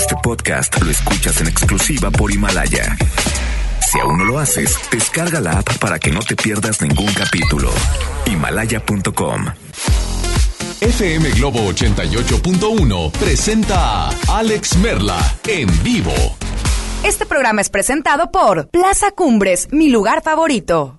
Este podcast lo escuchas en exclusiva por Himalaya. Si aún no lo haces, descarga la app para que no te pierdas ningún capítulo. Himalaya.com. FM Globo 88.1 presenta a Alex Merla en vivo. Este programa es presentado por Plaza Cumbres, mi lugar favorito.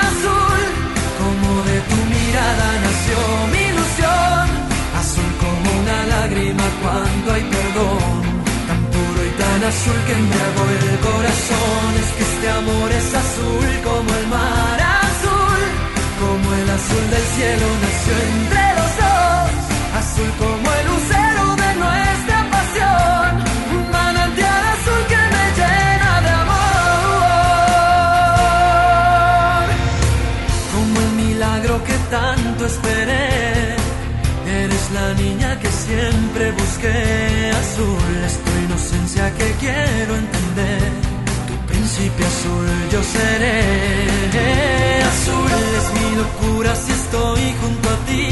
tu mirada nació mi ilusión. Azul como una lágrima cuando hay perdón, tan puro y tan azul que embriagó el corazón. Es que este amor es azul como el mar azul, como el azul del cielo nació entre los dos. Azul como el lucero esperé, eres la niña que siempre busqué. Azul es tu inocencia que quiero entender. Tu príncipe azul yo seré. Azul es mi locura si estoy junto a ti.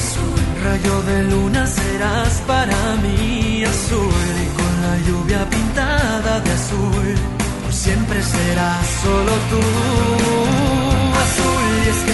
Azul, rayo de luna serás para mí. Azul y con la lluvia pintada de azul. Por siempre serás solo tú. Azul y es que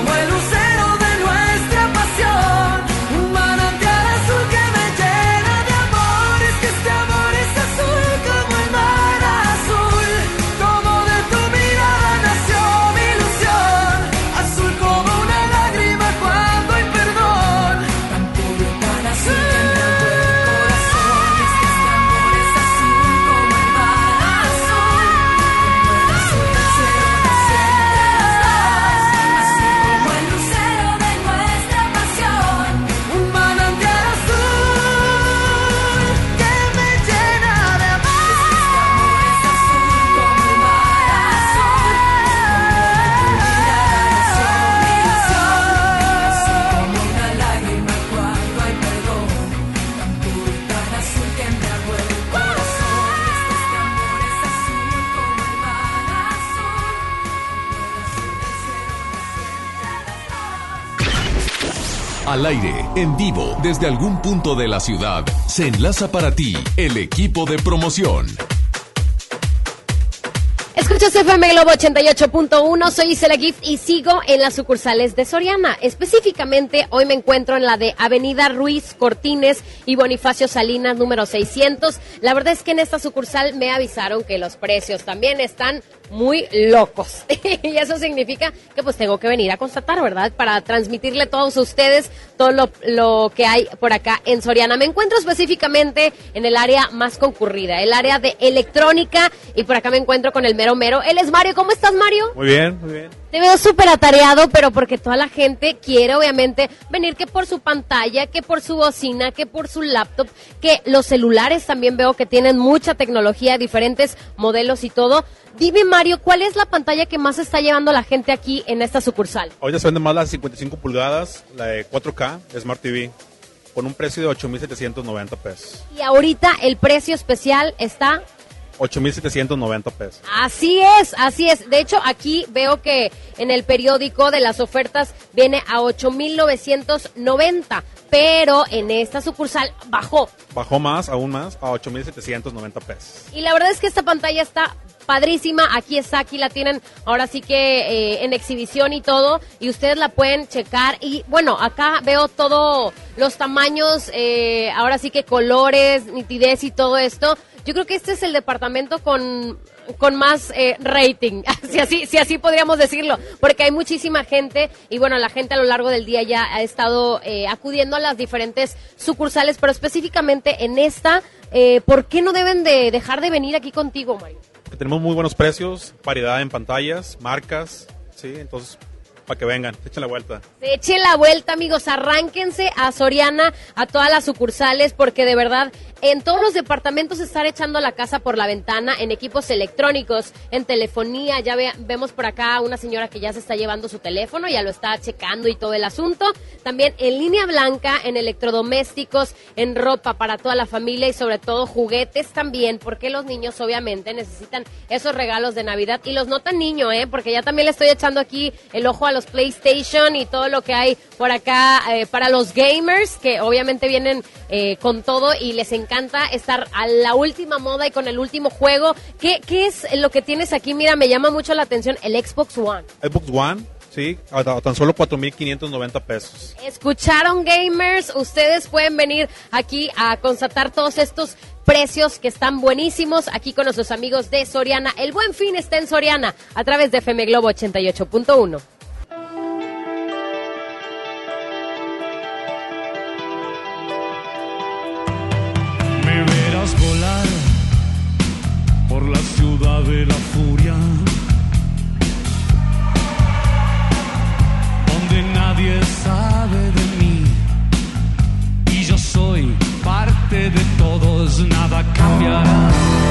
aire, en vivo, desde algún punto de la ciudad, se enlaza para ti el equipo de promoción. Escuchas FM Globo 88.1, soy Isela Gift y sigo en las sucursales de Soriana. Específicamente, hoy me encuentro en la de Avenida Ruiz Cortines y Bonifacio Salinas, número 600. La verdad es que en esta sucursal me avisaron que los precios también están muy locos. y eso significa que pues tengo que venir a constatar, ¿verdad? Para transmitirle a todos ustedes todo lo, lo que hay por acá en Soriana. Me encuentro específicamente en el área más concurrida, el área de electrónica y por acá me encuentro con el mero mero. Él es Mario. ¿Cómo estás, Mario? Muy bien, muy bien. Te veo súper atareado, pero porque toda la gente quiere obviamente venir que por su pantalla, que por su bocina, que por su laptop, que los celulares también veo que tienen mucha tecnología, diferentes modelos y todo. Dime Mario, ¿cuál es la pantalla que más está llevando la gente aquí en esta sucursal? Hoy ya se vende más la 55 pulgadas, la de 4K, Smart TV, con un precio de 8.790 pesos. Y ahorita el precio especial está 8.790 pesos. Así es, así es. De hecho, aquí veo que en el periódico de las ofertas viene a 8.990, pero en esta sucursal bajó. Bajó más, aún más, a 8.790 pesos. Y la verdad es que esta pantalla está padrísima. Aquí está, aquí la tienen ahora sí que eh, en exhibición y todo. Y ustedes la pueden checar. Y bueno, acá veo todo los tamaños, eh, ahora sí que colores, nitidez y todo esto. Yo creo que este es el departamento con, con más eh, rating, si así, si así podríamos decirlo, porque hay muchísima gente y bueno, la gente a lo largo del día ya ha estado eh, acudiendo a las diferentes sucursales, pero específicamente en esta, eh, ¿por qué no deben de dejar de venir aquí contigo, Mario? Tenemos muy buenos precios, variedad en pantallas, marcas, sí, entonces para que vengan, echen la vuelta. Se echen la vuelta, amigos, arránquense a Soriana, a todas las sucursales, porque de verdad en todos los departamentos estar echando la casa por la ventana, en equipos electrónicos, en telefonía, ya ve- vemos por acá una señora que ya se está llevando su teléfono, ya lo está checando y todo el asunto. También en línea blanca, en electrodomésticos, en ropa para toda la familia y sobre todo juguetes también, porque los niños obviamente necesitan esos regalos de Navidad y los no tan niño, ¿eh? Porque ya también le estoy echando aquí el ojo a los PlayStation y todo lo que hay por acá eh, para los gamers, que obviamente vienen eh, con todo y les encanta estar a la última moda y con el último juego. ¿Qué, ¿Qué es lo que tienes aquí? Mira, me llama mucho la atención el Xbox One. Xbox One, sí, a, a tan solo 4.590 pesos. ¿Escucharon gamers? Ustedes pueden venir aquí a constatar todos estos precios que están buenísimos aquí con nuestros amigos de Soriana. El buen fin está en Soriana a través de FM Globo 88.1. volar por la ciudad de la furia, donde nadie sabe de mí. Y yo soy parte de todos, nada cambiará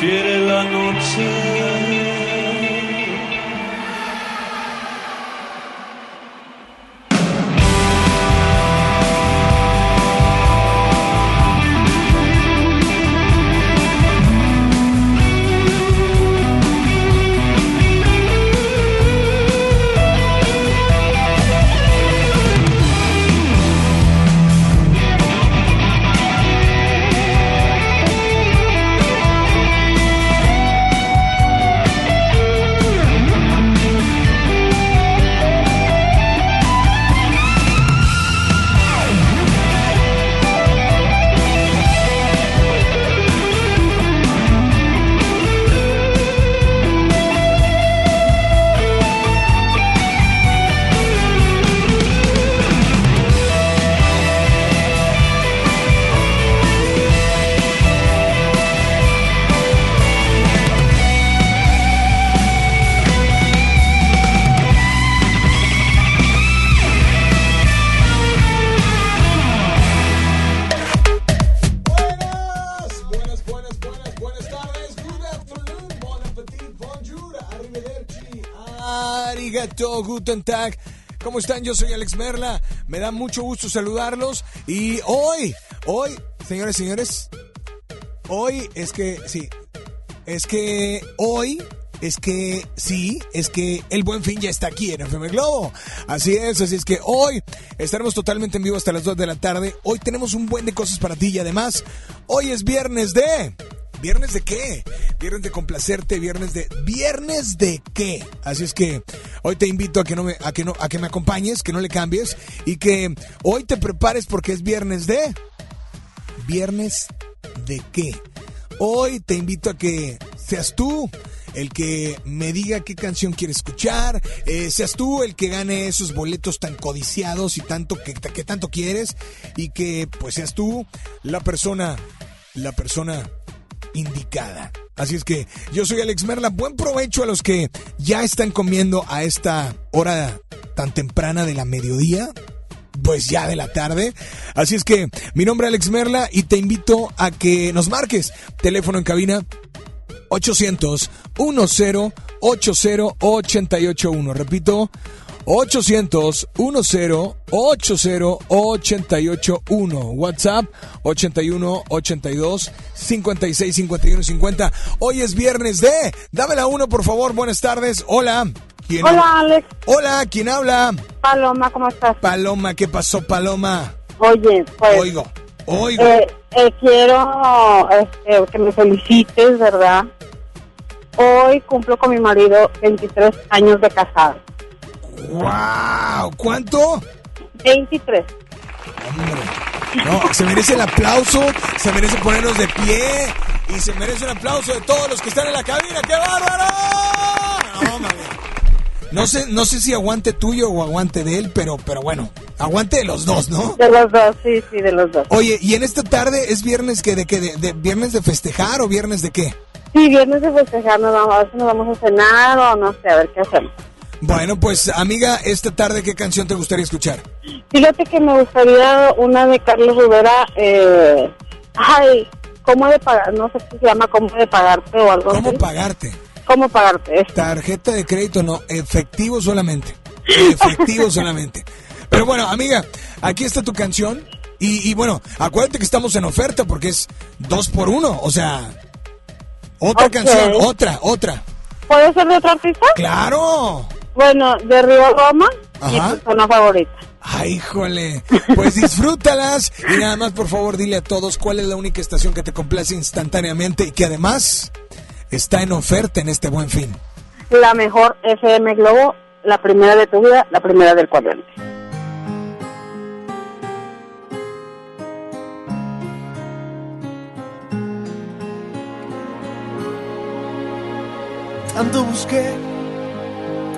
prefiere la noche. ¿Cómo están? Yo soy Alex Merla. Me da mucho gusto saludarlos. Y hoy, hoy, señores, señores, hoy es que, sí, es que hoy es que sí, es que el buen fin ya está aquí en FM Globo. Así es, así es que hoy estaremos totalmente en vivo hasta las 2 de la tarde. Hoy tenemos un buen de cosas para ti y además, hoy es viernes de... ¿Viernes de qué? Viernes de complacerte, viernes de viernes de qué. Así es que hoy te invito a que no me a que no a que me acompañes, que no le cambies y que hoy te prepares porque es viernes de viernes de qué. Hoy te invito a que seas tú el que me diga qué canción quiere escuchar, eh, seas tú el que gane esos boletos tan codiciados y tanto que, que tanto quieres y que pues seas tú la persona la persona indicada. Así es que yo soy Alex Merla. Buen provecho a los que ya están comiendo a esta hora tan temprana de la mediodía. Pues ya de la tarde. Así es que mi nombre es Alex Merla y te invito a que nos marques. Teléfono en cabina 800 10 80 881. Repito, 800 10 80 881. WhatsApp 81 82 56 51 50. Hoy es viernes de Dame la uno, por favor. Buenas tardes. Hola. ¿Quién Hola, Alex. Hola, ¿quién habla? Paloma, ¿cómo estás? Paloma, ¿qué pasó, Paloma? Oye, pues... Oigo, oigo. eh, eh, quiero este, que me felicites, ¿verdad? Hoy cumplo con mi marido 23 años de casado. ¡Wow! ¿Cuánto? 23. No, se merece el aplauso, se merece ponernos de pie y se merece un aplauso de todos los que están en la cabina. ¡Qué bárbaro! No. No sé, no sé si aguante tuyo o aguante de él, pero, pero bueno, aguante de los dos, ¿no? De los dos, sí, sí, de los dos. Oye, ¿y en esta tarde es viernes que de qué? De, de- viernes de festejar o viernes de qué? Sí, viernes de festejar, nos vamos, a ver si nos vamos a cenar o no sé, a ver qué hacemos. Bueno, pues amiga, esta tarde qué canción te gustaría escuchar? Fíjate que me gustaría una de Carlos Rivera, eh, ay, ¿cómo de pagar? No sé si se llama ¿Cómo de pagarte o algo ¿Cómo así. pagarte? ¿Cómo pagarte? Tarjeta de crédito no, efectivo solamente. Efectivo solamente. Pero bueno, amiga, aquí está tu canción. Y, y bueno, acuérdate que estamos en oferta porque es dos por uno. O sea, otra canción, otra, otra. ¿Puede ser de otro artista? ¡Claro! Bueno, de Río Roma, mi Ajá. persona favorita. ¡Ay, híjole! Pues disfrútalas y nada más, por favor, dile a todos cuál es la única estación que te complace instantáneamente y que además está en oferta en este buen fin. La mejor FM Globo, la primera de tu vida, la primera del cuadrante. Tanto busqué,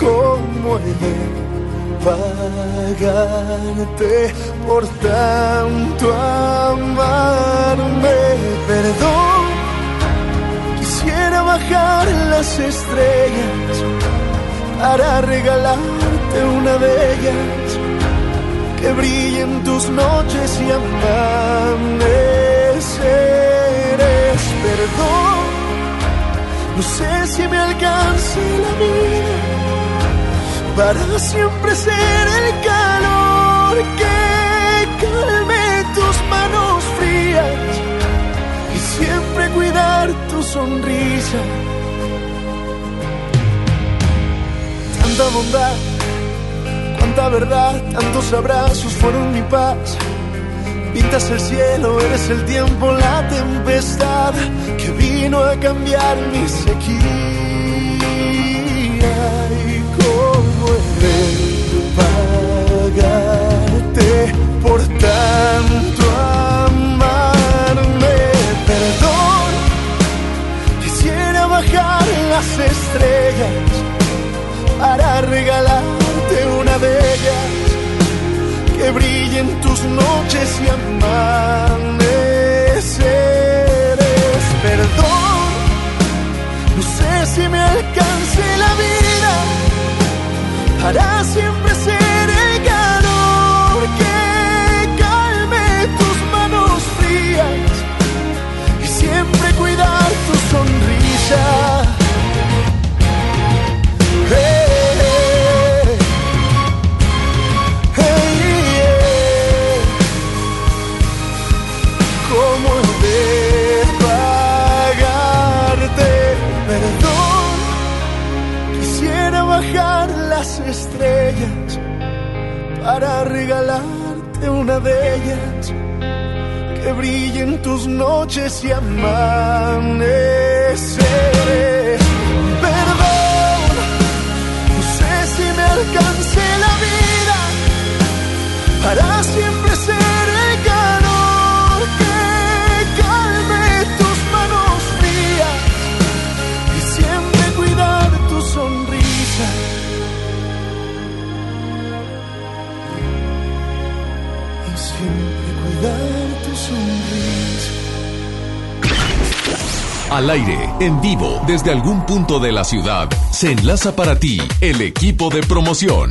¿Cómo he de pagarte por tanto amarme? Perdón, quisiera bajar las estrellas para regalarte una de ellas que brillen tus noches y amaneceres. Perdón, no sé si me alcance la vida para siempre ser el calor que calme tus manos frías y siempre cuidar tu sonrisa. Tanta bondad, cuánta verdad, tantos abrazos fueron mi paz. Pintas el cielo, eres el tiempo, la tempestad que vino a cambiar mi sequía. Por tanto amarme. Perdón, quisiera bajar las estrellas para regalarte una de brillen tus noches y amaneceres. Perdón, no sé si me alcance la vida para siempre ser ¿Cómo de pagarte perdón? Quisiera bajar las estrellas para regalarte una de ellas. Que brillen tus noches y Perdón, no sé si me alcance la vida para siempre Al aire, en vivo, desde algún punto de la ciudad, se enlaza para ti el equipo de promoción.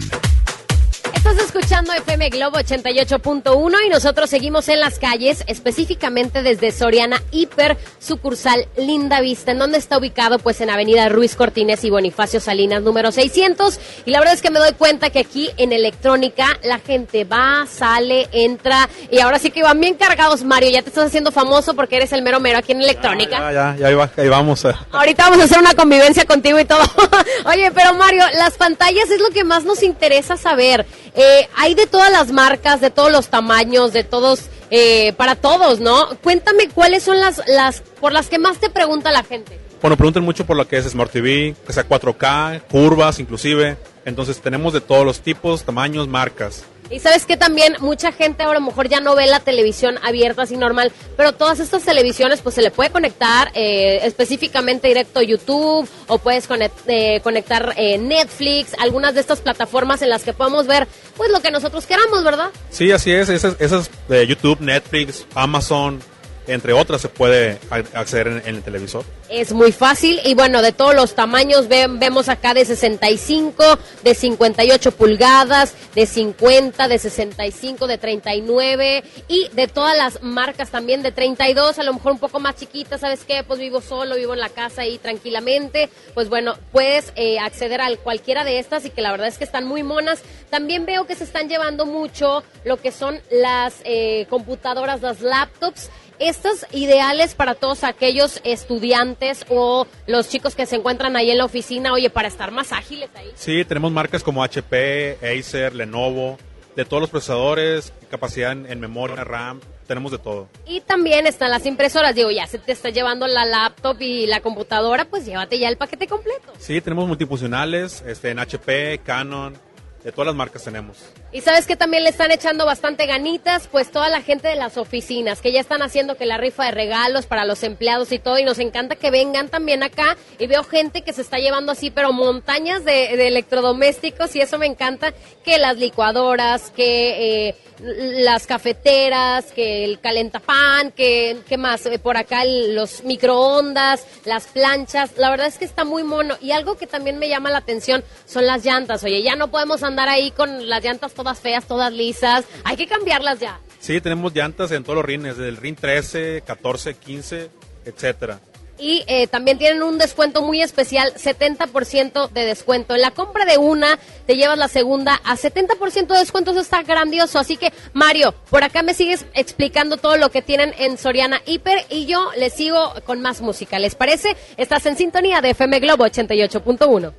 Escuchando FM Globo 88.1 y nosotros seguimos en las calles, específicamente desde Soriana Hiper, sucursal Linda Vista. ¿En dónde está ubicado? Pues en Avenida Ruiz Cortines y Bonifacio Salinas, número 600. Y la verdad es que me doy cuenta que aquí en electrónica la gente va, sale, entra y ahora sí que van bien cargados. Mario, ya te estás haciendo famoso porque eres el mero mero aquí en electrónica. Ya, ya, ya ahí, va- ahí vamos. eh. Ahorita vamos a hacer una convivencia contigo y todo. Oye, pero Mario, las pantallas es lo que más nos interesa saber. Eh, hay de todas las marcas, de todos los tamaños, de todos, eh, para todos, ¿no? Cuéntame cuáles son las, las, por las que más te pregunta la gente. Bueno, preguntan mucho por lo que es Smart TV, que sea 4K, curvas inclusive. Entonces tenemos de todos los tipos, tamaños, marcas. Y sabes que también mucha gente ahora a lo mejor ya no ve la televisión abierta así normal, pero todas estas televisiones pues se le puede conectar eh, específicamente directo a YouTube o puedes conect- eh, conectar eh, Netflix, algunas de estas plataformas en las que podemos ver pues lo que nosotros queramos, ¿verdad? Sí, así es. Esas, esas de YouTube, Netflix, Amazon, entre otras, se puede acceder en, el televisor. Es muy fácil y bueno, de todos los tamaños ve- vemos acá de 65, de 58 pulgadas, de 50, de 65, de 39 y de todas las marcas también de 32, a lo mejor un poco más chiquitas, ¿sabes qué? Pues vivo solo, vivo en la casa ahí tranquilamente, pues bueno, puedes eh, acceder a cualquiera de estas y que la verdad es que están muy monas. También veo que se están llevando mucho lo que son las eh, computadoras, las laptops. Estas ideales para todos aquellos estudiantes o los chicos que se encuentran ahí en la oficina, oye, para estar más ágiles ahí. Sí, tenemos marcas como HP, Acer, Lenovo, de todos los procesadores, capacidad en, en memoria, RAM, tenemos de todo. Y también están las impresoras, digo, ya se te está llevando la laptop y la computadora, pues llévate ya el paquete completo. Sí, tenemos multifuncionales, este, en HP, Canon, de todas las marcas tenemos. Y sabes que también le están echando bastante ganitas, pues toda la gente de las oficinas, que ya están haciendo que la rifa de regalos para los empleados y todo, y nos encanta que vengan también acá, y veo gente que se está llevando así, pero montañas de, de electrodomésticos, y eso me encanta, que las licuadoras, que eh, las cafeteras, que el calentapan, que, ¿qué más? Eh, por acá el- los microondas, las planchas, la verdad es que está muy mono, y algo que también me llama la atención son las llantas, oye, ya no podemos andar ahí con las llantas todas feas, todas lisas, hay que cambiarlas ya. Sí, tenemos llantas en todos los rines, desde el RIN 13, 14, 15, etcétera. Y eh, también tienen un descuento muy especial, 70% de descuento. En la compra de una, te llevas la segunda a 70% de descuento. Eso está grandioso. Así que, Mario, por acá me sigues explicando todo lo que tienen en Soriana Hiper y yo les sigo con más música. ¿Les parece? Estás en sintonía de FM Globo 88.1.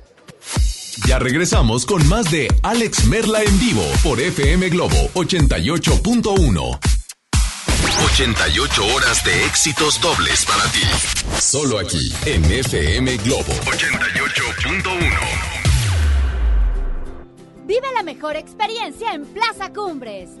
Ya regresamos con más de Alex Merla en vivo por FM Globo 88.1. 88 horas de éxitos dobles para ti. Solo aquí en FM Globo 88.1. Vive la mejor experiencia en Plaza Cumbres.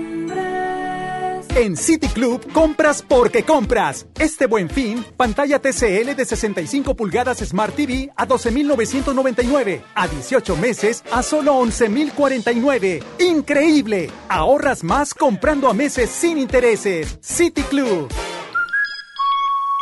En City Club compras porque compras. Este buen fin, pantalla TCL de 65 pulgadas Smart TV a 12.999. A 18 meses a solo 11.049. ¡Increíble! Ahorras más comprando a meses sin intereses. City Club.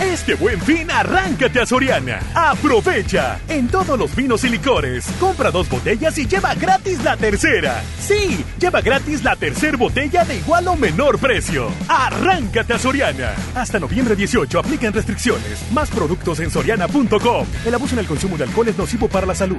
Este buen fin, arráncate a Soriana. Aprovecha. En todos los vinos y licores, compra dos botellas y lleva gratis la tercera. Sí, lleva gratis la tercera botella de igual o menor precio. Arráncate a Soriana. Hasta noviembre 18 aplican restricciones. Más productos en soriana.com. El abuso en el consumo de alcohol es nocivo para la salud.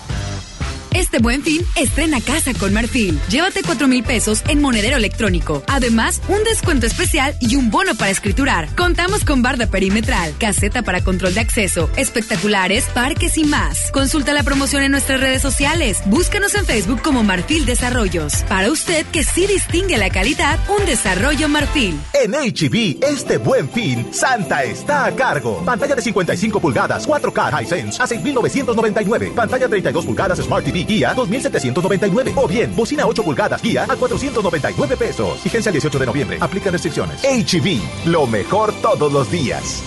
Este buen fin, estrena casa con Marfil. Llévate 4 mil pesos en monedero electrónico. Además, un descuento especial y un bono para escriturar. Contamos con barda perimetral, caseta para control de acceso, espectaculares, parques y más. Consulta la promoción en nuestras redes sociales. Búscanos en Facebook como Marfil Desarrollos. Para usted que sí distingue la calidad, un desarrollo Marfil. En HB, este buen fin, Santa está a cargo. Pantalla de 55 pulgadas, 4K Hisense a 6,999. Pantalla 32 pulgadas Smart TV Guía 2,799. O bien, bocina 8 pulgadas Guía a 499 pesos. Fíjense el 18 de noviembre. Aplica restricciones. HB, lo mejor todos los días.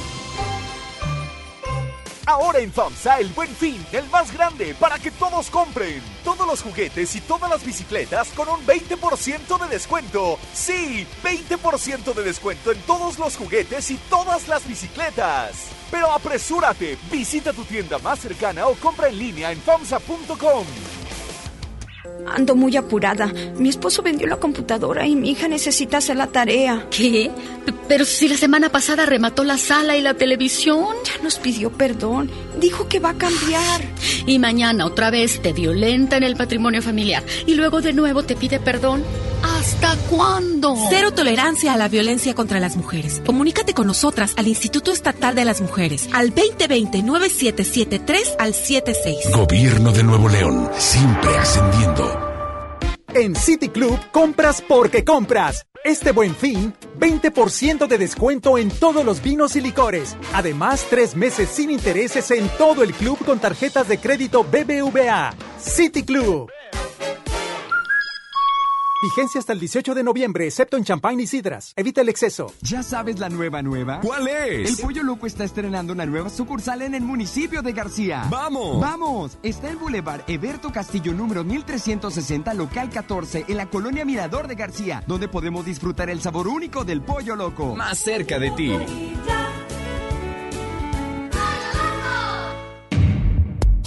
Ahora en FAMSA el buen fin, el más grande, para que todos compren. Todos los juguetes y todas las bicicletas con un 20% de descuento. Sí, 20% de descuento en todos los juguetes y todas las bicicletas. Pero apresúrate, visita tu tienda más cercana o compra en línea en FAMSA.com. Ando muy apurada. Mi esposo vendió la computadora y mi hija necesita hacer la tarea. ¿Qué? P- Pero si la semana pasada remató la sala y la televisión. Ya nos pidió perdón. Dijo que va a cambiar. Y mañana otra vez te violenta en el patrimonio familiar. Y luego de nuevo te pide perdón. ¿Hasta cuándo? Cero tolerancia a la violencia contra las mujeres. Comunícate con nosotras al Instituto Estatal de las Mujeres al 2020-9773 al 76. Gobierno de Nuevo León, siempre ascendiendo. En City Club compras porque compras. Este buen fin, 20% de descuento en todos los vinos y licores. Además, tres meses sin intereses en todo el club con tarjetas de crédito BBVA. City Club. Vigencia hasta el 18 de noviembre, excepto en champán y sidras. Evita el exceso. ¿Ya sabes la nueva nueva? ¿Cuál es? El Pollo Loco está estrenando una nueva sucursal en el municipio de García. ¡Vamos! ¡Vamos! Está en Boulevard Eberto Castillo número 1360, local 14, en la colonia Mirador de García, donde podemos disfrutar el sabor único del Pollo Loco. Más cerca de ti.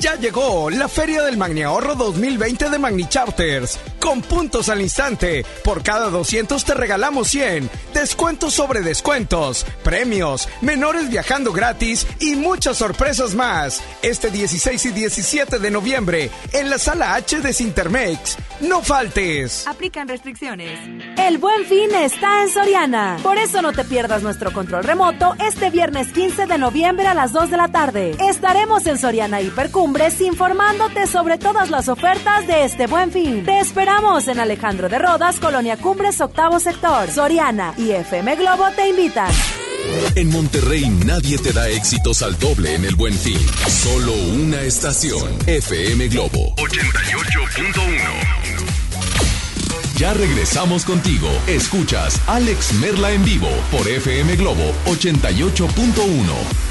Ya llegó la Feria del Magni Ahorro 2020 de Magni Charters. con puntos al instante. Por cada 200 te regalamos 100. Descuentos sobre descuentos, premios, menores viajando gratis y muchas sorpresas más. Este 16 y 17 de noviembre en la sala H de Cintermex. No faltes. Aplican restricciones. El buen fin está en Soriana. Por eso no te pierdas nuestro control remoto este viernes 15 de noviembre a las 2 de la tarde. Estaremos en Soriana Hipercumbres informándote sobre todas las ofertas de este buen fin. Te esperamos en Alejandro de Rodas, Colonia Cumbres, octavo sector. Soriana y FM Globo te invitan. En Monterrey nadie te da éxitos al doble en el buen fin. Solo una estación. FM Globo 88.1. Ya regresamos contigo. Escuchas Alex Merla en vivo por FM Globo 88.1.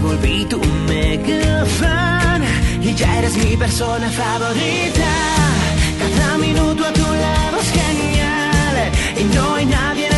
volví tu mega fan y ya eres mi persona favorita. Cada minuto a tu lado es genial y no hay nadie en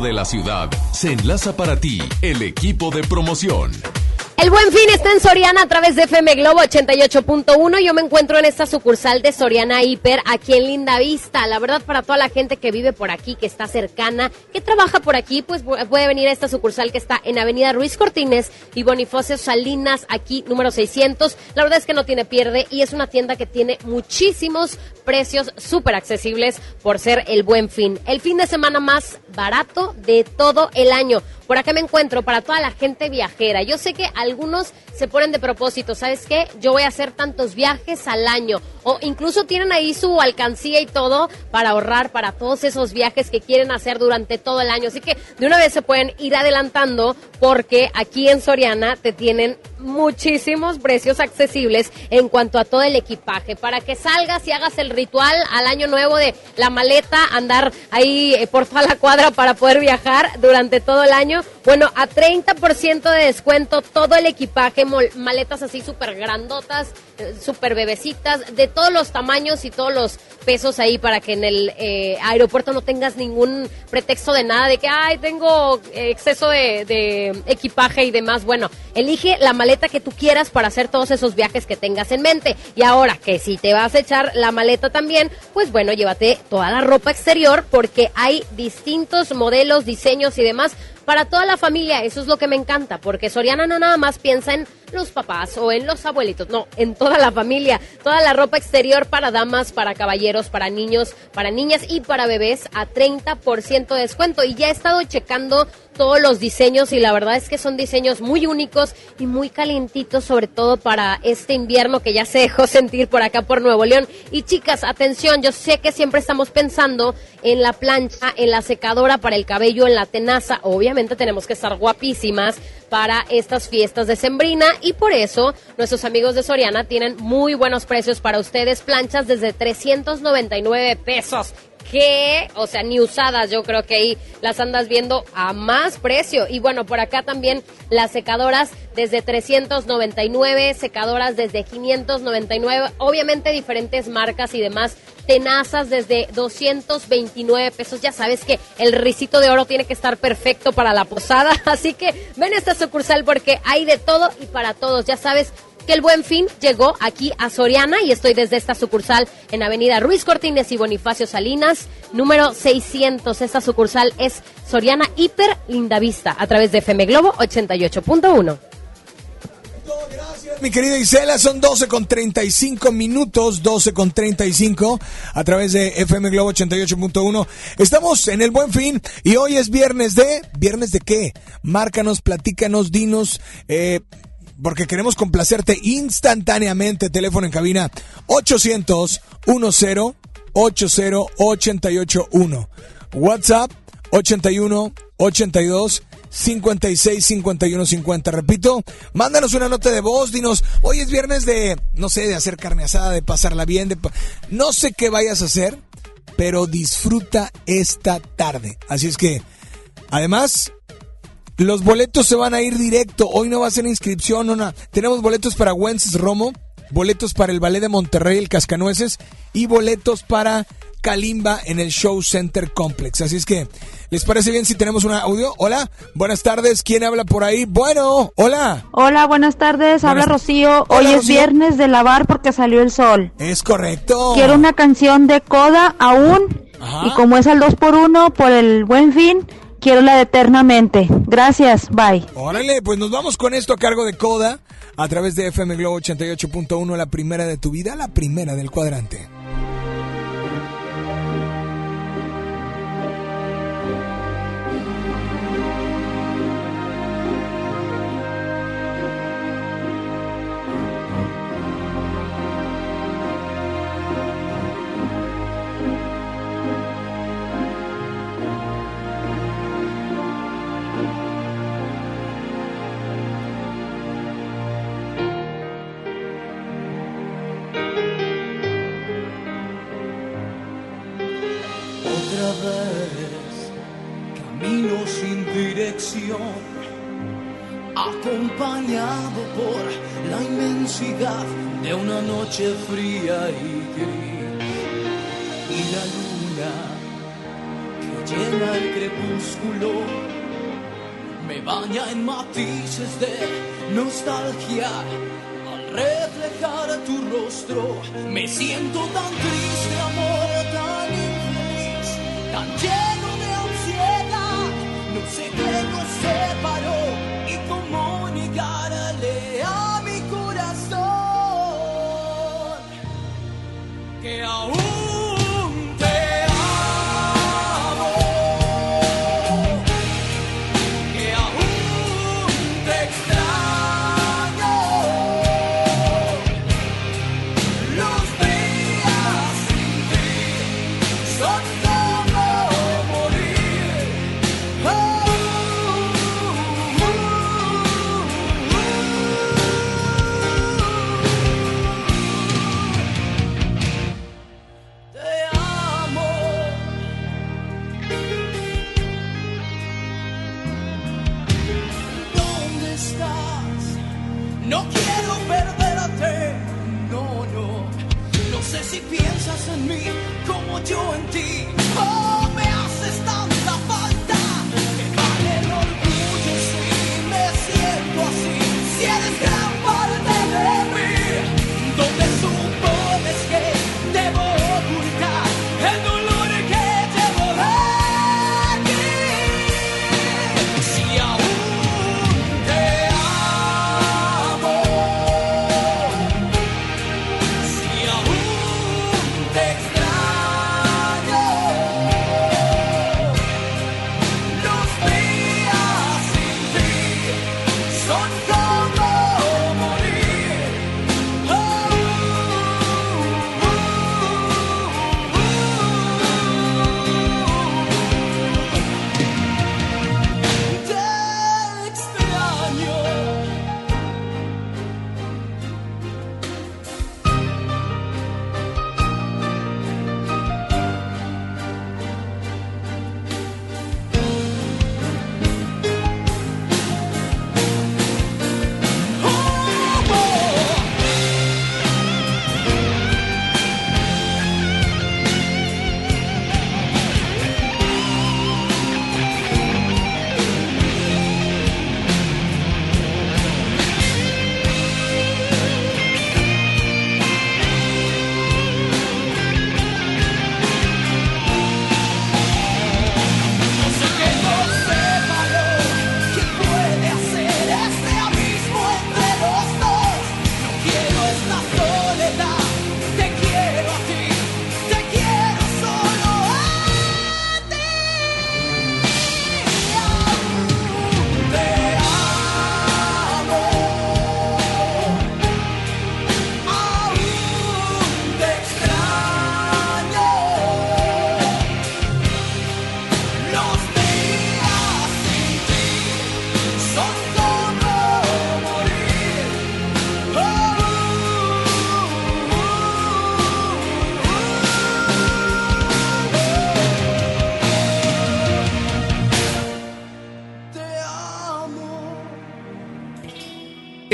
De la ciudad, se enlaza para ti el equipo de promoción. El buen fin está en Soriana a través de FM Globo 88.1. Yo me encuentro en esta sucursal de Soriana Hiper aquí en Linda Vista. La verdad, para toda la gente que vive por aquí, que está cercana, que trabaja por aquí, pues pu- puede venir a esta sucursal que está en Avenida Ruiz Cortines y Bonifacio Salinas, aquí número 600. La verdad es que no tiene pierde y es una tienda que tiene muchísimos precios súper accesibles por ser el buen fin. El fin de semana más barato de todo el año. Por acá me encuentro para toda la gente viajera. Yo sé que algunos se ponen de propósito, ¿sabes qué? Yo voy a hacer tantos viajes al año. O incluso tienen ahí su alcancía y todo para ahorrar para todos esos viajes que quieren hacer durante todo el año. Así que de una vez se pueden ir adelantando porque aquí en Soriana te tienen muchísimos precios accesibles en cuanto a todo el equipaje para que salgas y hagas el ritual al año nuevo de la maleta, andar ahí eh, por toda la cuadra para poder viajar durante todo el año. Bueno, a 30% de descuento todo el equipaje, maletas así súper grandotas, eh, súper bebecitas, de todos los tamaños y todos los pesos ahí para que en el eh, aeropuerto no tengas ningún pretexto de nada, de que, ay, tengo exceso de, de equipaje y demás. Bueno, elige la maleta que tú quieras para hacer todos esos viajes que tengas en mente. Y ahora que si te vas a echar la maleta también, pues bueno, llévate toda la ropa exterior porque hay distintos modelos, diseños y demás para toda la familia. Eso es lo que me encanta, porque Soriana no nada más piensa en los papás o en los abuelitos, no, en toda la familia. Toda la ropa exterior para damas, para caballeros, para niños, para niñas y para bebés a 30% de descuento. Y ya he estado checando todos los diseños y la verdad es que son diseños muy únicos y muy calientitos, sobre todo para este invierno que ya se dejó sentir por acá por Nuevo León. Y chicas, atención, yo sé que siempre estamos pensando en la plancha, en la secadora para el cabello, en la tenaza. Obviamente tenemos que estar guapísimas para estas fiestas de Sembrina y por eso nuestros amigos de Soriana tienen muy buenos precios para ustedes, planchas desde 399 pesos que, o sea, ni usadas, yo creo que ahí las andas viendo a más precio. Y bueno, por acá también las secadoras desde 399, secadoras desde 599, obviamente diferentes marcas y demás. Tenazas desde 229 pesos. Ya sabes que el risito de oro tiene que estar perfecto para la posada. Así que ven esta sucursal porque hay de todo y para todos. Ya sabes, que el buen fin llegó aquí a Soriana y estoy desde esta sucursal en Avenida Ruiz Cortines y Bonifacio Salinas, número 600. Esta sucursal es Soriana Hiper Lindavista a través de FM Globo 88.1. Mi querida Isela, son 12 con 35 minutos, 12 con 35 a través de FM Globo 88.1. Estamos en el Buen Fin y hoy es viernes de... ¿Viernes de qué? Márcanos, platícanos, dinos, eh, porque queremos complacerte instantáneamente. Teléfono en cabina 800 10 80 881. WhatsApp 81 82 56 51 50. Repito, mándanos una nota de voz, dinos, hoy es viernes de, no sé, de hacer carne asada, de pasarla bien, de no sé qué vayas a hacer, pero disfruta esta tarde. Así es que, además, los boletos se van a ir directo. Hoy no va a ser inscripción, no, no. Tenemos boletos para Wences Romo, boletos para el Ballet de Monterrey, el Cascanueces, y boletos para Kalimba en el Show Center Complex. Así es que, ¿les parece bien si tenemos un audio? Hola, buenas tardes. ¿Quién habla por ahí? Bueno, hola. Hola, buenas tardes. Habla Rocío. Hola, Hoy es Rocío. viernes de lavar porque salió el sol. Es correcto. Quiero una canción de Coda aún. Ajá. Y como es al 2 por 1 por el buen fin, quiero la Eternamente. Gracias. Bye. Órale, pues nos vamos con esto a cargo de Coda a través de FM Globo 88.1, la primera de tu vida, la primera del cuadrante. Acompañado por la inmensidad de una noche fría y gris. Y la luna que llena el crepúsculo me baña en matices de nostalgia. Al reflejar tu rostro, me siento tan triste, amor, tan infeliz, tan lleno que aún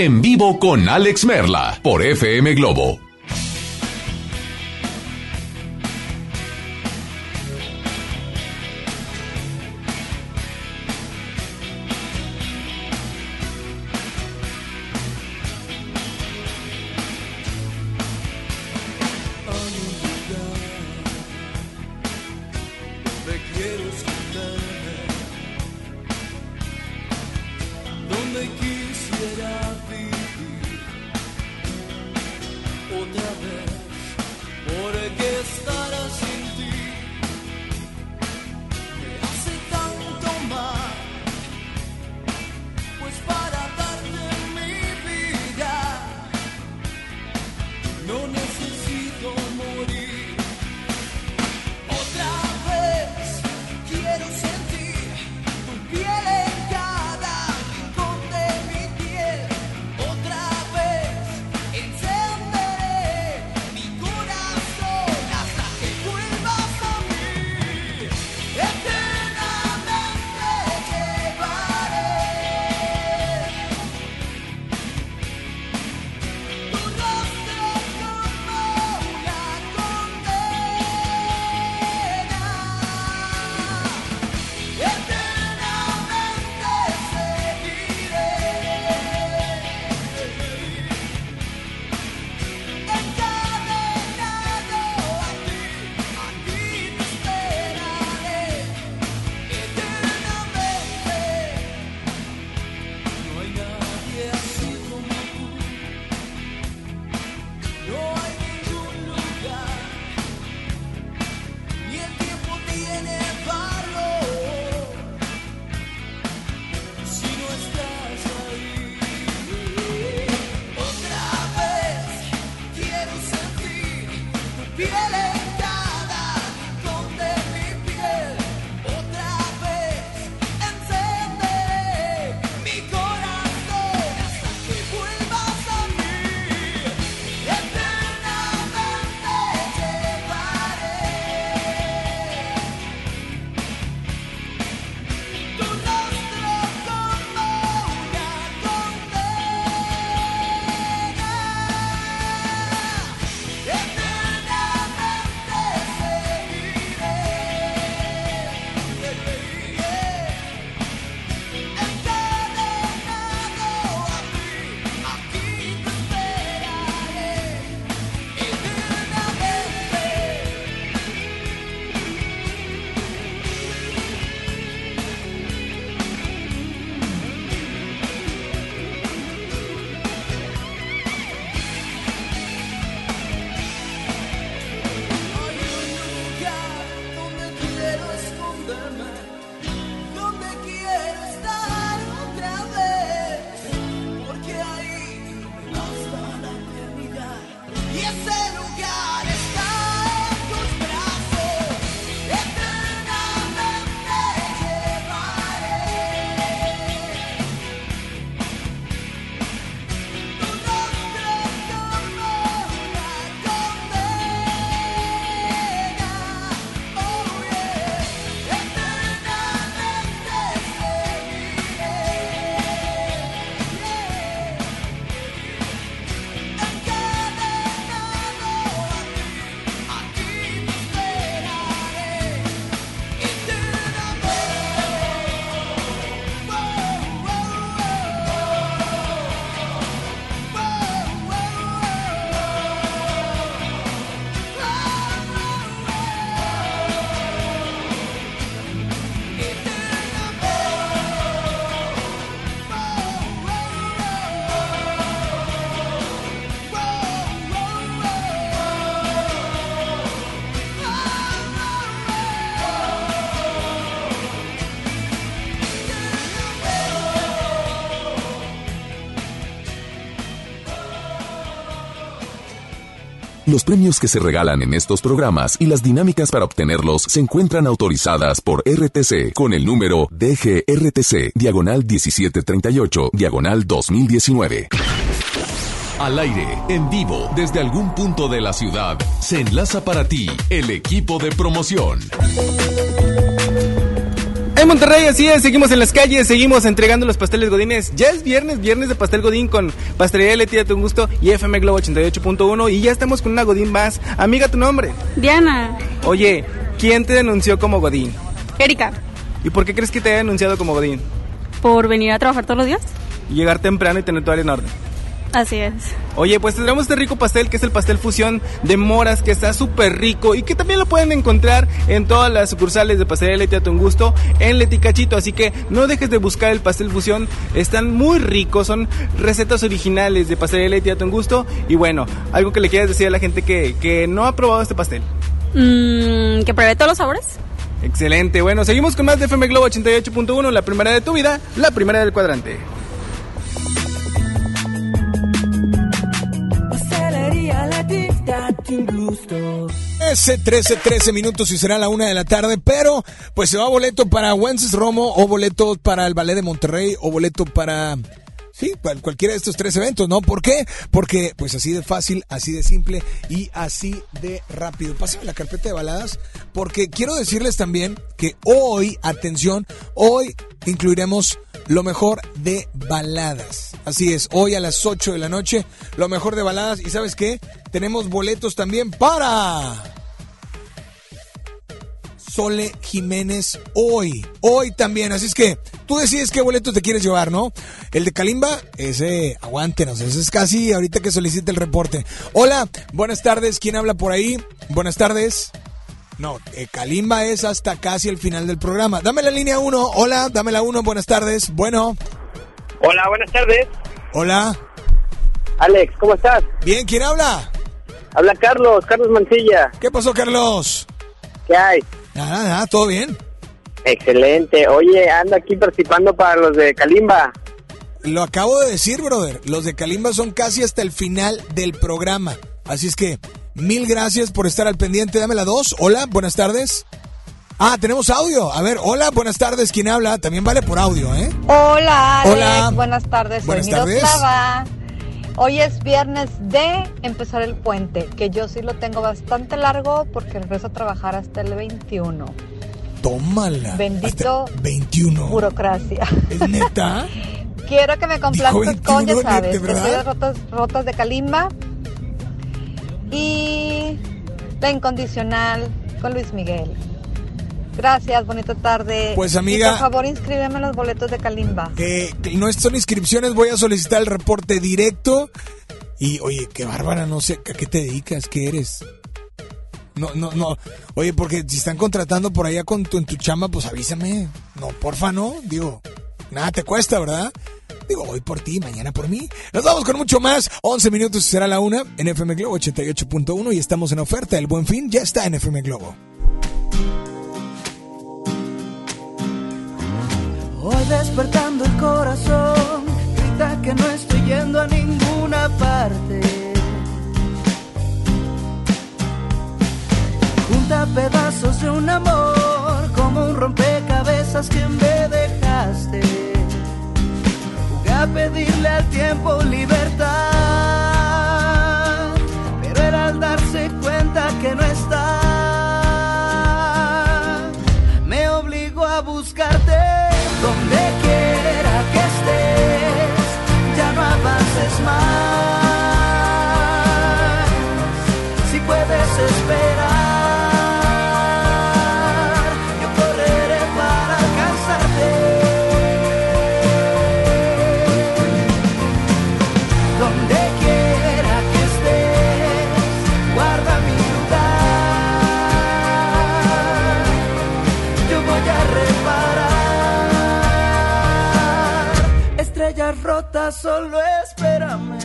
En vivo con Alex Merla por FM Globo. Los premios que se regalan en estos programas y las dinámicas para obtenerlos se encuentran autorizadas por RTC con el número DGRTC, diagonal 1738, diagonal 2019. Al aire, en vivo, desde algún punto de la ciudad, se enlaza para ti el equipo de promoción. En Monterrey, así es, seguimos en las calles, seguimos entregando los pasteles godines. Ya es viernes, viernes de pastel godín con Pastelería de tu gusto y FM Globo 88.1 y ya estamos con una godín más. Amiga, ¿tu nombre? Diana. Oye, ¿quién te denunció como godín? Erika. ¿Y por qué crees que te haya denunciado como godín? ¿Por venir a trabajar todos los días? Llegar temprano y tener todo en orden. Así es. Oye, pues tendremos este rico pastel que es el pastel fusión de moras que está súper rico y que también lo pueden encontrar en todas las sucursales de Pastelería Leti a tu gusto en Leti Cachito. Así que no dejes de buscar el pastel fusión. Están muy ricos, son recetas originales de Pastelería Leti a tu gusto. Y bueno, algo que le quieras decir a la gente que, que no ha probado este pastel. Mm, ¿Que pruebe todos los sabores? Excelente. Bueno, seguimos con más de FM Globo 88.1, la primera de tu vida, la primera del cuadrante. 13, 13, 13 minutos y será la una de la tarde, pero pues se va boleto para Wences Romo o boleto para el Ballet de Monterrey o boleto para... Sí, cualquiera de estos tres eventos, ¿no? ¿Por qué? Porque pues así de fácil, así de simple y así de rápido. Pásame la carpeta de baladas porque quiero decirles también que hoy, atención, hoy incluiremos lo mejor de baladas. Así es, hoy a las 8 de la noche, lo mejor de baladas. ¿Y sabes qué? Tenemos boletos también para... Sole Jiménez hoy. Hoy también. Así es que tú decides qué boleto te quieres llevar, ¿no? El de Kalimba, ese, aguántenos. Ese es casi ahorita que solicite el reporte. Hola, buenas tardes. ¿Quién habla por ahí? Buenas tardes. No, eh, Kalimba es hasta casi el final del programa. Dame la línea 1. Hola, dame la 1. Buenas tardes. Bueno. Hola, buenas tardes. Hola. Alex, ¿cómo estás? Bien, ¿quién habla? Habla Carlos, Carlos Mancilla. ¿Qué pasó, Carlos? ¿Qué hay? Nada, nada, todo bien. Excelente. Oye, ando aquí participando para los de Kalimba. Lo acabo de decir, brother. Los de Kalimba son casi hasta el final del programa. Así es que, mil gracias por estar al pendiente. Dame la 2. Hola, buenas tardes. Ah, tenemos audio. A ver, hola, buenas tardes. ¿Quién habla? También vale por audio, ¿eh? Hola, Alex. Hola. Buenas tardes. Buenas Soy tardes. Miroslava. Hoy es viernes de empezar el puente, que yo sí lo tengo bastante largo porque regreso a trabajar hasta el 21. Tómala. Bendito 21. burocracia. ¿Es neta? Quiero que me complazcas con, ya 21, sabes, ¿de que soy de rotas, rotas de Kalimba y la incondicional con Luis Miguel. Gracias, bonita tarde. Pues, Y amiga- por favor, inscríbeme los boletos de Kalimba. Eh, no son inscripciones, voy a solicitar el reporte directo. Y oye, qué bárbara, no sé, ¿a qué te dedicas? ¿Qué eres? No, no, no. Oye, porque si están contratando por allá con tu, en tu chamba, pues avísame. No, porfa, no. Digo, nada te cuesta, ¿verdad? Digo, hoy por ti, mañana por mí. Nos vamos con mucho más. 11 minutos será la una en FM Globo 88.1 y estamos en oferta. El Buen Fin ya está en FM Globo. Hoy despertando el corazón, grita que no estoy yendo a ninguna parte. Junta pedazos de un amor, como un rompecabezas que me dejaste. Jugué a pedirle al tiempo libertad, pero al darse cuenta que no está ya no avances más. Solo espérame.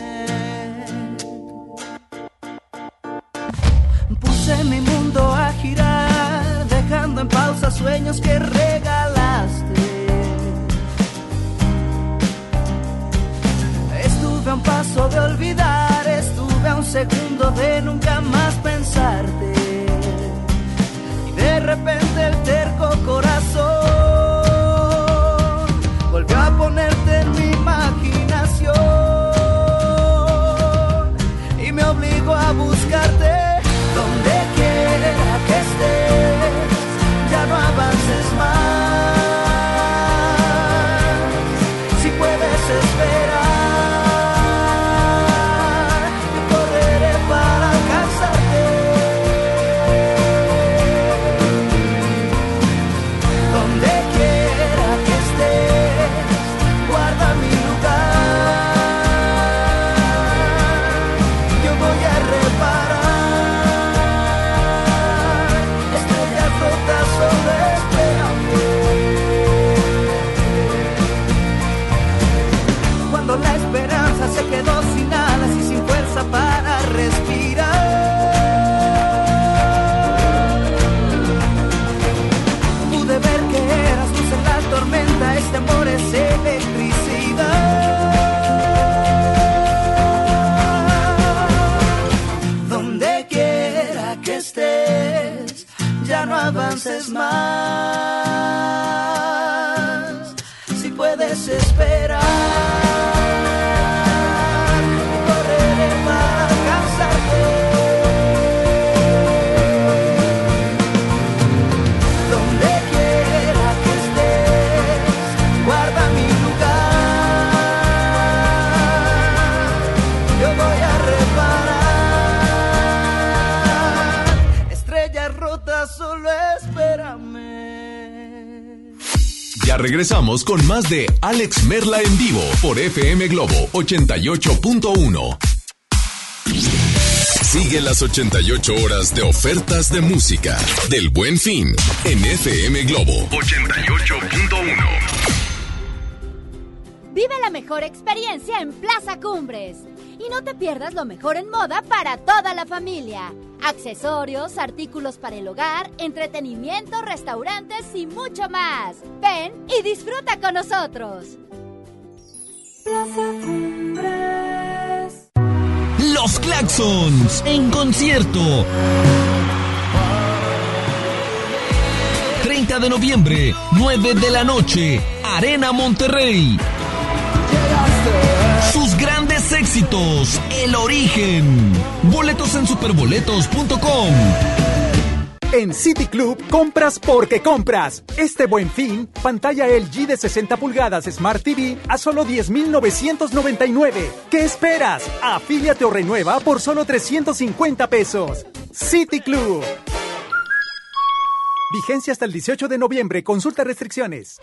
Puse mi mundo a girar, dejando en pausa sueños que regalaste. Estuve a un paso de olvidar, estuve a un segundo de nunca más pensarte. Y de repente el terco corazón regresamos con más de Alex Merla en vivo por FM Globo 88.1. Sigue las 88 horas de ofertas de música del Buen Fin en FM Globo 88.1. Vive la mejor experiencia en Plaza Cumbres. Y no te pierdas lo mejor en moda para toda la familia. Accesorios, artículos para el hogar, entretenimiento, restaurantes y mucho más. Ven y disfruta con nosotros. Plaza Cumbres. Los Claxons en concierto. 30 de noviembre, 9 de la noche, Arena Monterrey. Sus grandes éxitos, El Origen. Boletos en superboletos.com. En City Club compras porque compras. Este buen fin, pantalla LG de 60 pulgadas Smart TV a solo 10,999. ¿Qué esperas? Afíliate o renueva por solo 350 pesos. City Club. Vigencia hasta el 18 de noviembre. Consulta restricciones.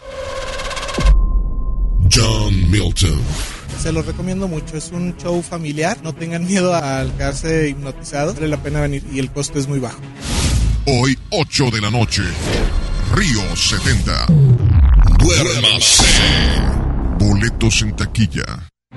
John Milton. Se los recomiendo mucho, es un show familiar, no tengan miedo al quedarse hipnotizados, vale la pena venir y el costo es muy bajo. Hoy, 8 de la noche. Río 70. Duérmase. Boletos en taquilla.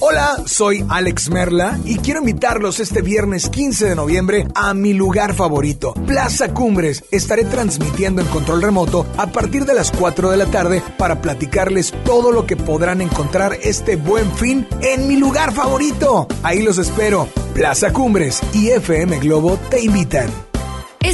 Hola, soy Alex Merla y quiero invitarlos este viernes 15 de noviembre a mi lugar favorito, Plaza Cumbres. Estaré transmitiendo en control remoto a partir de las 4 de la tarde para platicarles todo lo que podrán encontrar este buen fin en mi lugar favorito. Ahí los espero. Plaza Cumbres y FM Globo te invitan.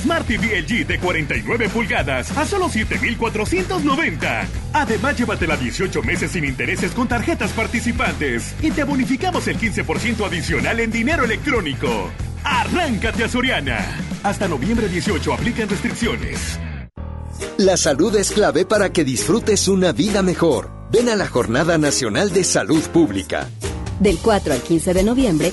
Smart TV LG de 49 pulgadas a solo 7,490. Además, llévatela 18 meses sin intereses con tarjetas participantes y te bonificamos el 15% adicional en dinero electrónico. Arráncate a Soriana. Hasta noviembre 18 aplican restricciones. La salud es clave para que disfrutes una vida mejor. Ven a la Jornada Nacional de Salud Pública. Del 4 al 15 de noviembre,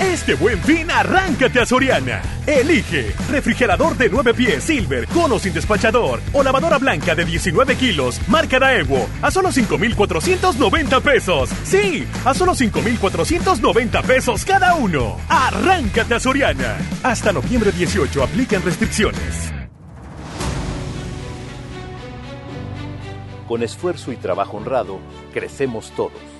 Este buen fin, arráncate a Soriana. Elige refrigerador de 9 pies Silver, cono sin despachador o lavadora blanca de 19 kilos, marca Daewoo, a solo 5,490 pesos. Sí, a solo 5,490 pesos cada uno. Arráncate a Soriana. Hasta noviembre 18 aplican restricciones. Con esfuerzo y trabajo honrado, crecemos todos.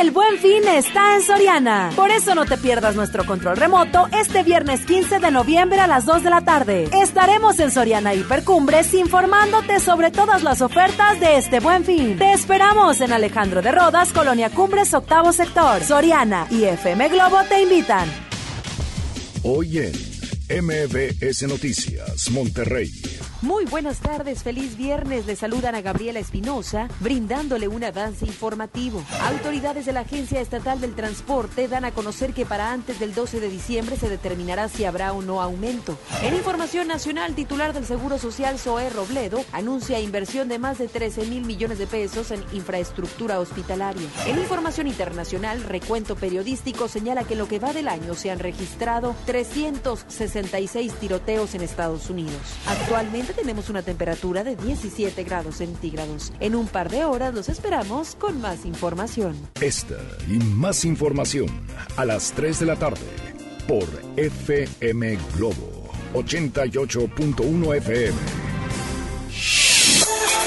El buen fin está en Soriana. Por eso no te pierdas nuestro control remoto este viernes 15 de noviembre a las 2 de la tarde. Estaremos en Soriana Hipercumbres informándote sobre todas las ofertas de este buen fin. Te esperamos en Alejandro de Rodas, Colonia Cumbres, octavo sector. Soriana y FM Globo te invitan. Hoy en MBS Noticias, Monterrey. Muy buenas tardes, feliz viernes. Le saludan a Gabriela Espinosa, brindándole un avance informativo. Autoridades de la Agencia Estatal del Transporte dan a conocer que para antes del 12 de diciembre se determinará si habrá o no aumento. En información nacional, titular del Seguro Social, Zoé Robledo, anuncia inversión de más de 13 mil millones de pesos en infraestructura hospitalaria. En información internacional, recuento periodístico señala que en lo que va del año se han registrado 366 tiroteos en Estados Unidos. Actualmente tenemos una temperatura de 17 grados centígrados. En un par de horas los esperamos con más información. Esta y más información a las 3 de la tarde por FM Globo 88.1 FM.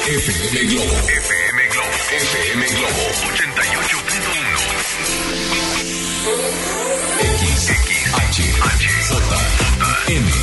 FM Globo. FM Globo. FM Globo 88.1. X, X, H, H, J, J, M, M,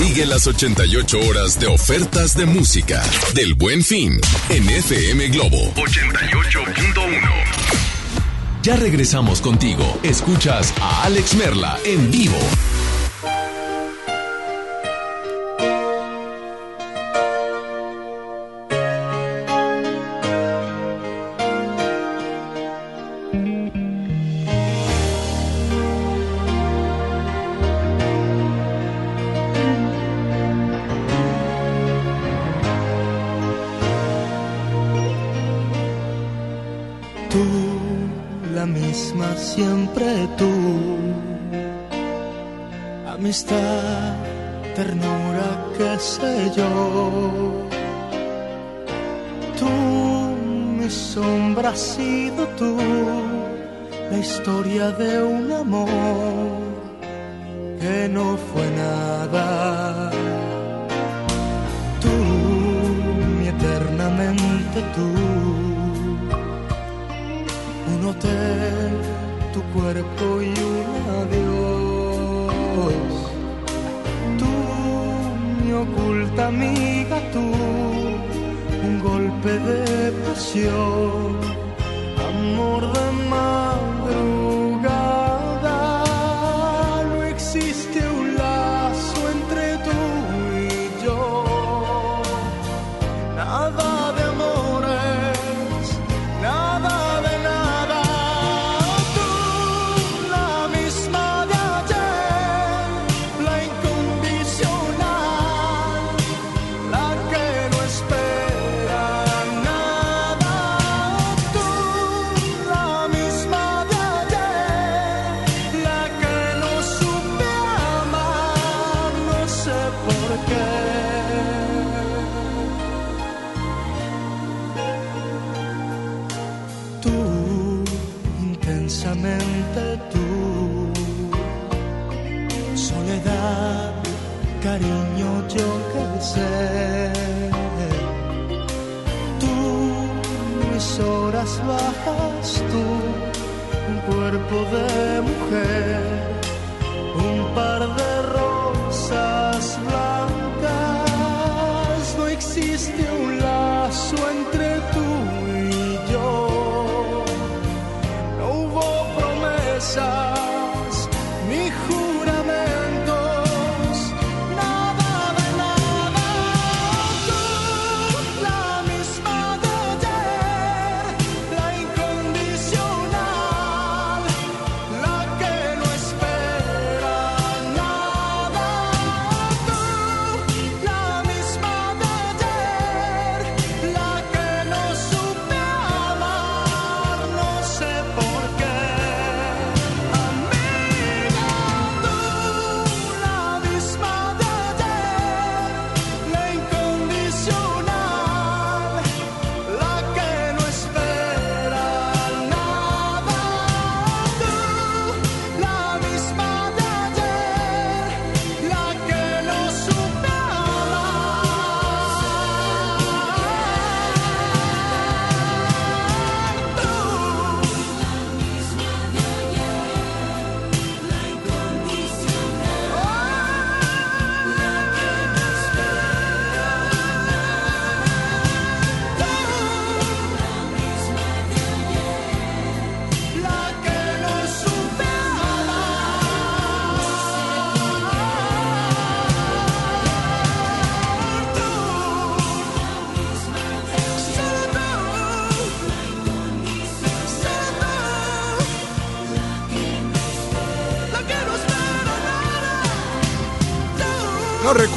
Sigue las 88 horas de ofertas de música del Buen Fin en FM Globo 88.1. Ya regresamos contigo. Escuchas a Alex Merla en vivo.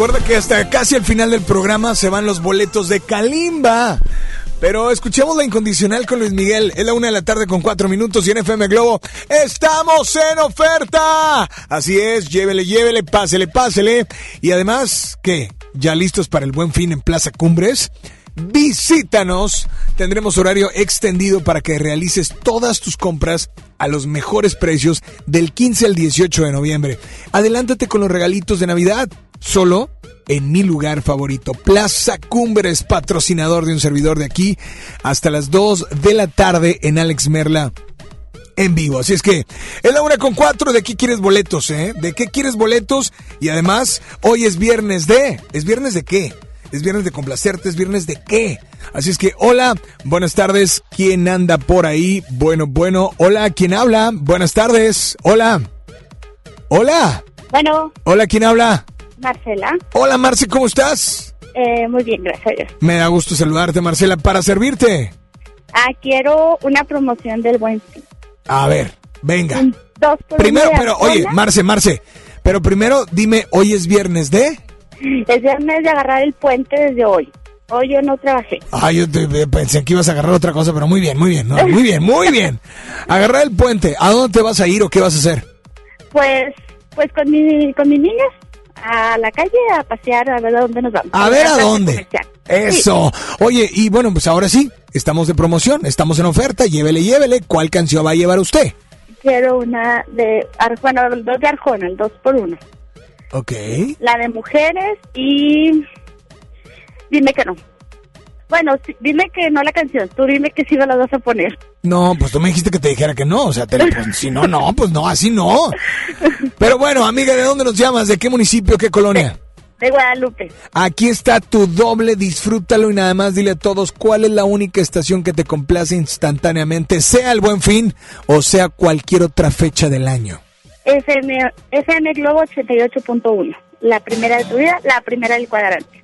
Recuerda que hasta casi al final del programa se van los boletos de Kalimba. Pero escuchemos la incondicional con Luis Miguel. Es la una de la tarde con cuatro minutos y en FM Globo estamos en oferta. Así es, llévele, llévele, pásele, pásele. Y además, ¿qué? ¿Ya listos para el buen fin en Plaza Cumbres? Visítanos. Tendremos horario extendido para que realices todas tus compras a los mejores precios del 15 al 18 de noviembre. Adelántate con los regalitos de Navidad. Solo en mi lugar favorito, Plaza Cumbres, patrocinador de un servidor de aquí, hasta las 2 de la tarde en Alex Merla en vivo. Así es que es la una con cuatro. ¿De qué quieres boletos, eh? ¿De qué quieres boletos? Y además, hoy es viernes de. ¿Es viernes de qué? Es viernes de complacerte, es viernes de qué. Así es que, hola, buenas tardes. ¿Quién anda por ahí? Bueno, bueno, hola, ¿quién habla? Buenas tardes. Hola. Hola. Bueno, Hola, ¿quién habla? Marcela. Hola, Marce, ¿cómo estás? Eh, muy bien, gracias a Dios. Me da gusto saludarte, Marcela, para servirte. Ah, quiero una promoción del buen fin. A ver, venga. Dos por Primero, pero, oye. Marce, Marce, pero primero dime, ¿hoy es viernes de? Es viernes de agarrar el puente desde hoy. Hoy yo no trabajé. Ay, yo te- te- pensé que ibas a agarrar otra cosa, pero muy bien, muy bien, no, muy bien, muy bien. Agarrar el puente, ¿a dónde te vas a ir o qué vas a hacer? Pues, pues con mi, con mis niñas a la calle a pasear a ver a dónde nos vamos. A ver a dónde. Eso. Oye, y bueno, pues ahora sí, estamos de promoción, estamos en oferta, llévele, llévele. ¿Cuál canción va a llevar usted? Quiero una de, bueno, dos de Arjona, el dos por uno. Ok. La de mujeres y dime que no. Bueno, dime que no la canción, tú dime que sí me la vas a poner. No, pues tú me dijiste que te dijera que no, o sea, te pues, si no, no, pues no, así no. Pero bueno, amiga, ¿de dónde nos llamas? ¿De qué municipio, qué colonia? De Guadalupe. Aquí está tu doble, disfrútalo y nada más dile a todos cuál es la única estación que te complace instantáneamente, sea el buen fin o sea cualquier otra fecha del año. FM, FM Globo 88.1. La primera de tu vida, la primera del cuadrante.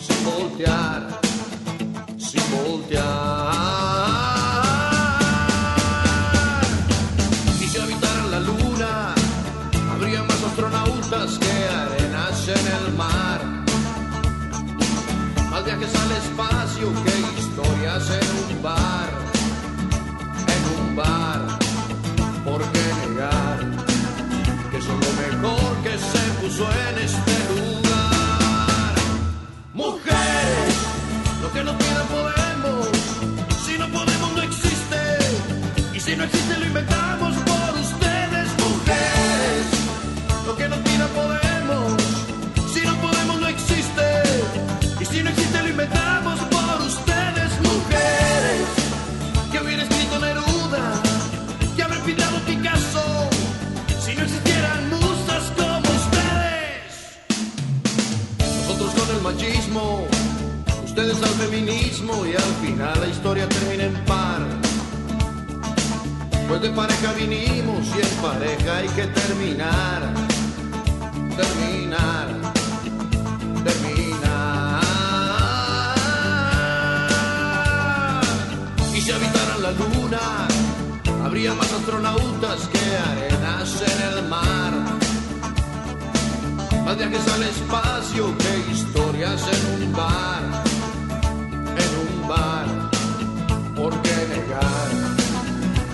sin voltear, sin voltear. Y si habitaran la luna, habría más astronautas que arenas en el mar. Más viajes al espacio que historias en un bar, en un bar. ¿Por qué negar que son lo mejor que se puso en este no existe lo inventamos por ustedes, mujeres, lo que no pidan podemos, si no podemos no existe, y si no existe lo inventamos por ustedes, mujeres, que hubiera escrito Neruda, que habrá pintado Picasso, si no existieran musas como ustedes. Nosotros con el machismo, ustedes al feminismo y al final la historia termina en par. Pues de pareja vinimos y en pareja hay que terminar, terminar, terminar. Y si habitaran la luna, habría más astronautas que arenas en el mar. Más viajes al espacio que historias en un bar, en un bar. ¿Por qué negar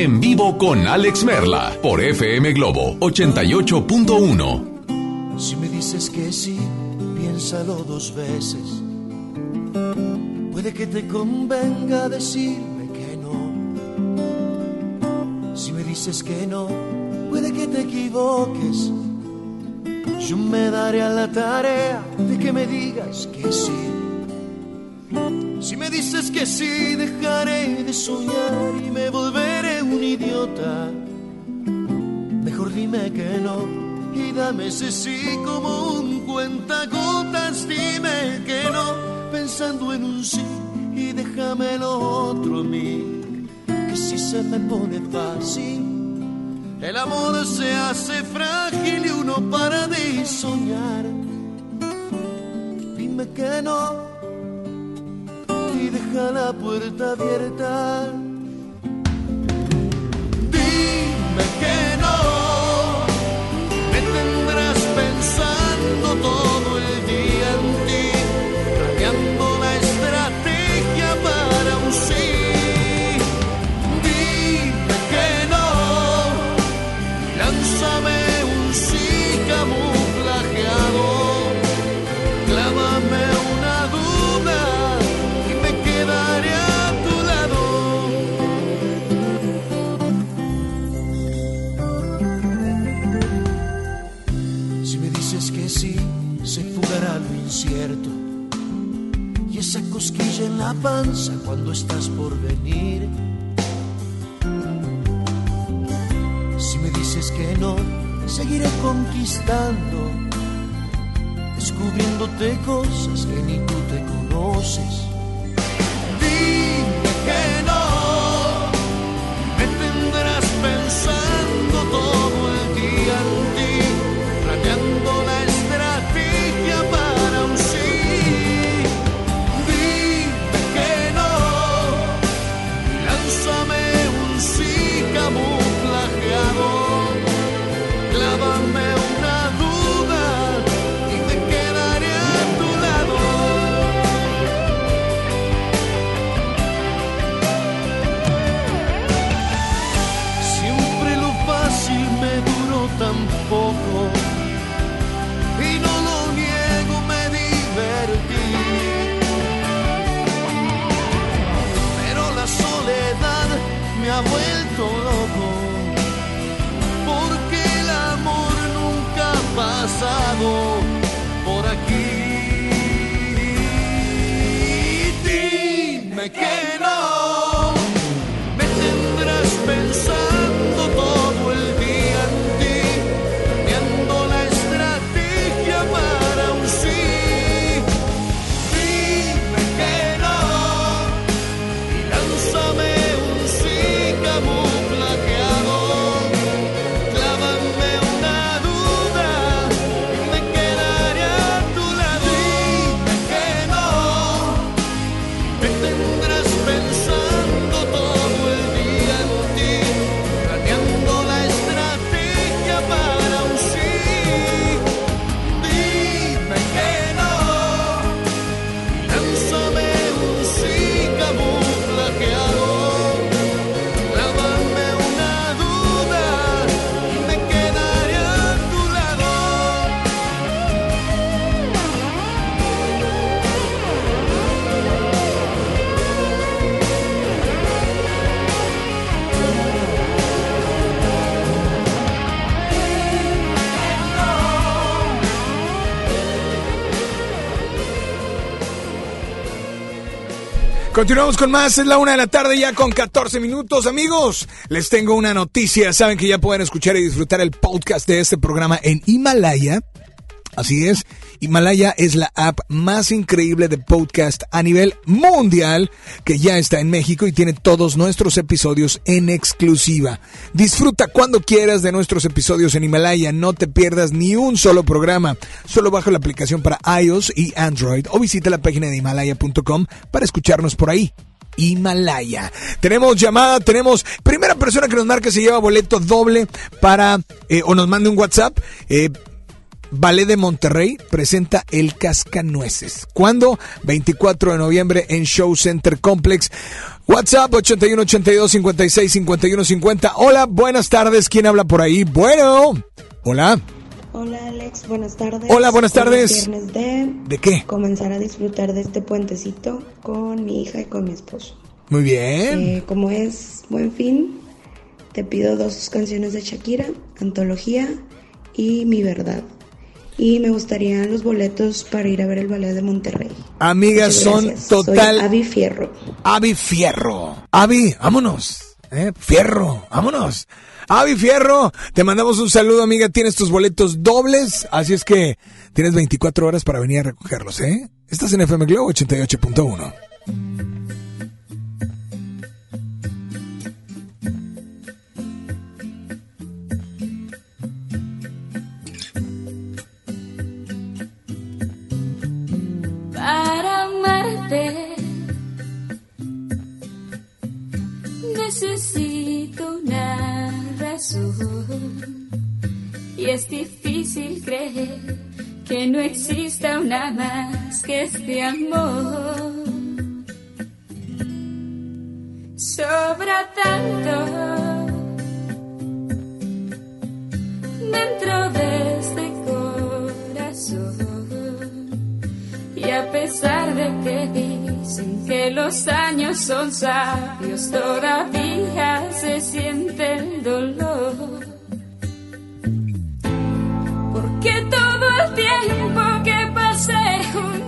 En vivo con Alex Merla por FM Globo 88.1. Si me dices que sí, piénsalo dos veces. Puede que te convenga decirme que no. Si me dices que no, puede que te equivoques. Yo me daré a la tarea de que me digas que sí. Si me dices que sí, dejaré de soñar y me volveré un idiota. Mejor dime que no y dame ese sí como un cuentagotas. Dime que no, pensando en un sí y déjame lo otro a mí. Que si se me pone fácil, el amor se hace frágil y uno para de soñar. Dime que no y deja la puerta abierta. Que no, me tendrás pensando todo en la panza cuando estás por venir. Si me dices que no, seguiré conquistando, descubriéndote cosas que ni tú te conoces. Continuamos con más, es la una de la tarde ya con 14 minutos. Amigos, les tengo una noticia. Saben que ya pueden escuchar y disfrutar el podcast de este programa en Himalaya. Así es, Himalaya es la app más increíble de podcast a nivel mundial que ya está en México y tiene todos nuestros episodios en exclusiva. Disfruta cuando quieras de nuestros episodios en Himalaya, no te pierdas ni un solo programa. Solo baja la aplicación para iOS y Android o visita la página de himalaya.com para escucharnos por ahí. Himalaya. Tenemos llamada, tenemos primera persona que nos marque se lleva boleto doble para eh, o nos mande un WhatsApp. Eh, Ballet de Monterrey presenta El Cascanueces. ¿Cuándo? 24 de noviembre en Show Center Complex. WhatsApp 81 82 56 51 50. Hola, buenas tardes. ¿Quién habla por ahí? Bueno. Hola. Hola Alex, buenas tardes. Hola, buenas tardes. es viernes de ¿De qué? comenzar a disfrutar de este puentecito con mi hija y con mi esposo. Muy bien. Eh, como es buen fin, te pido dos canciones de Shakira, Antología y Mi Verdad. Y me gustarían los boletos para ir a ver el ballet de Monterrey. Amigas, son total. Soy Avi Fierro. Avi Fierro. Avi, vámonos. ¿eh? Fierro, vámonos. Avi Fierro, te mandamos un saludo, amiga. Tienes tus boletos dobles, así es que tienes 24 horas para venir a recogerlos, ¿eh? Estás en FM Globo 88.1. Necesito una razón y es difícil creer que no exista una más que este amor. Sobra tanto dentro de a pesar de que dicen que los años son sabios, todavía se siente el dolor. Porque todo el tiempo que pasé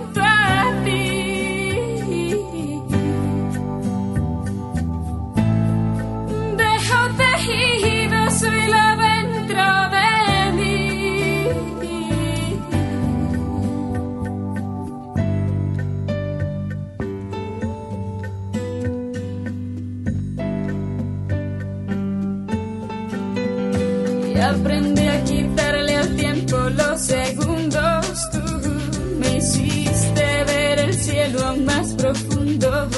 segundos tú me hiciste ver el cielo más profundo.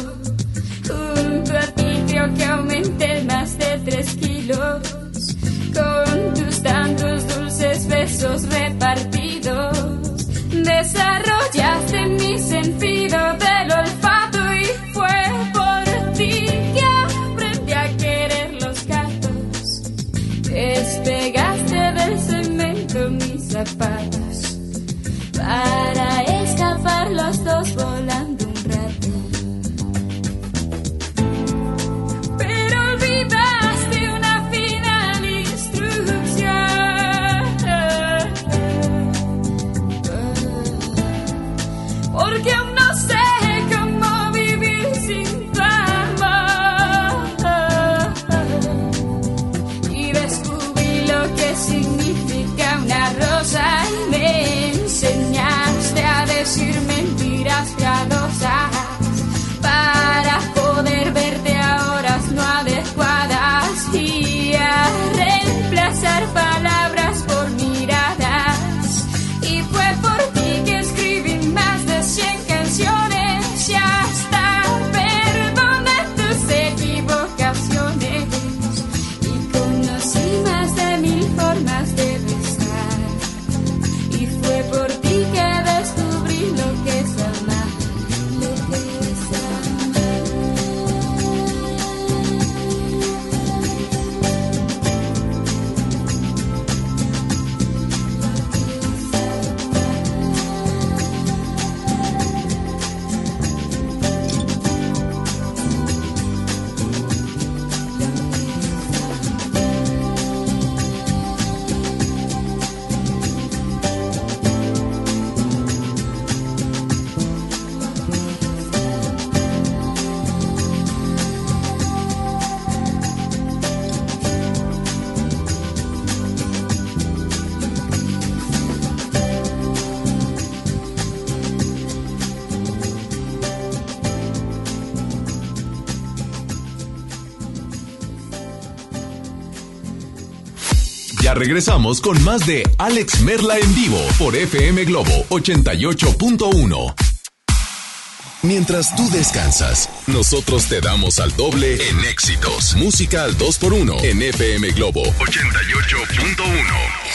Junto a ti creo que aumenté más de tres kilos. Regresamos con más de Alex Merla en vivo por FM Globo 88.1. Mientras tú descansas, nosotros te damos al doble en éxitos. Música al 2x1 en FM Globo 88.1.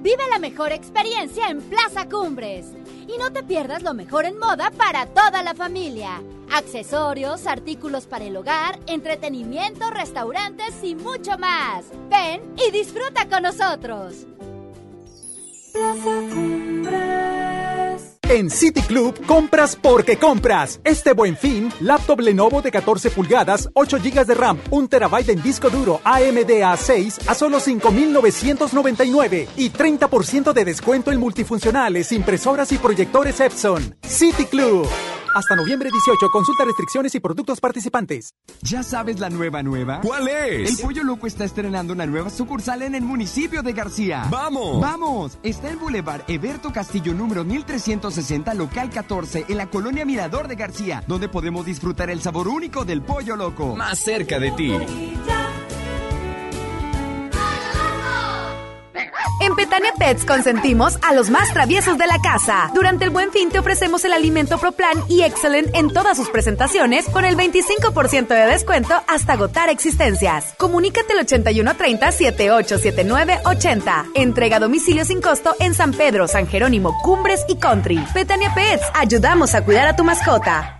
Vive la mejor experiencia en Plaza Cumbres. Y no te pierdas lo mejor en moda para toda la familia. Accesorios, artículos para el hogar, entretenimiento, restaurantes y mucho más. Ven y disfruta con nosotros. Plaza Cumbres. En City Club compras porque compras. Este buen fin, laptop Lenovo de 14 pulgadas, 8 GB de RAM, 1 TB en disco duro AMD A6 a solo 5,999 y 30% de descuento en multifuncionales, impresoras y proyectores Epson. City Club. Hasta noviembre 18, consulta restricciones y productos participantes. ¿Ya sabes la nueva nueva? ¿Cuál es? El Pollo Loco está estrenando una nueva sucursal en el municipio de García. ¡Vamos! ¡Vamos! Está en Boulevard Eberto Castillo número 1360, local 14, en la colonia Mirador de García, donde podemos disfrutar el sabor único del Pollo Loco. Más cerca de ti. En Petania Pets consentimos a los más traviesos de la casa. Durante el buen fin te ofrecemos el alimento ProPlan y Excellent en todas sus presentaciones con el 25% de descuento hasta agotar existencias. Comunícate al 8130-787980. Entrega a domicilio sin costo en San Pedro, San Jerónimo, Cumbres y Country. Petania Pets, ayudamos a cuidar a tu mascota.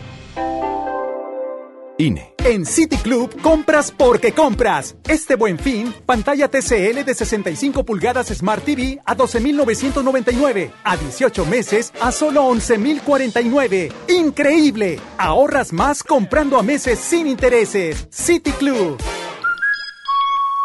En City Club compras porque compras. Este buen fin, pantalla TCL de 65 pulgadas Smart TV a 12,999. A 18 meses a solo 11,049. ¡Increíble! Ahorras más comprando a meses sin intereses. City Club.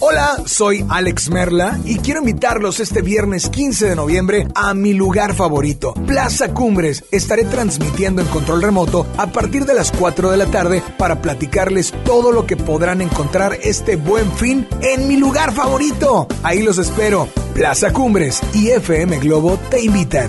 Hola, soy Alex Merla y quiero invitarlos este viernes 15 de noviembre a mi lugar favorito, Plaza Cumbres. Estaré transmitiendo en control remoto a partir de las 4 de la tarde para platicarles todo lo que podrán encontrar este buen fin en mi lugar favorito. Ahí los espero. Plaza Cumbres y FM Globo te invitan.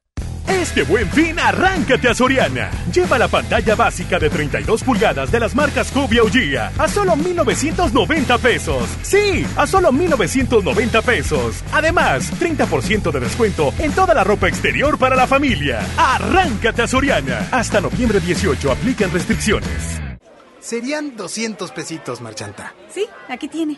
Este buen fin, arráncate a Soriana. Lleva la pantalla básica de 32 pulgadas de las marcas Cubia o Gia a solo 1,990 pesos. Sí, a solo 1,990 pesos. Además, 30% de descuento en toda la ropa exterior para la familia. Arráncate a Soriana. Hasta noviembre 18 aplican restricciones. Serían 200 pesitos, Marchanta. Sí, aquí tiene.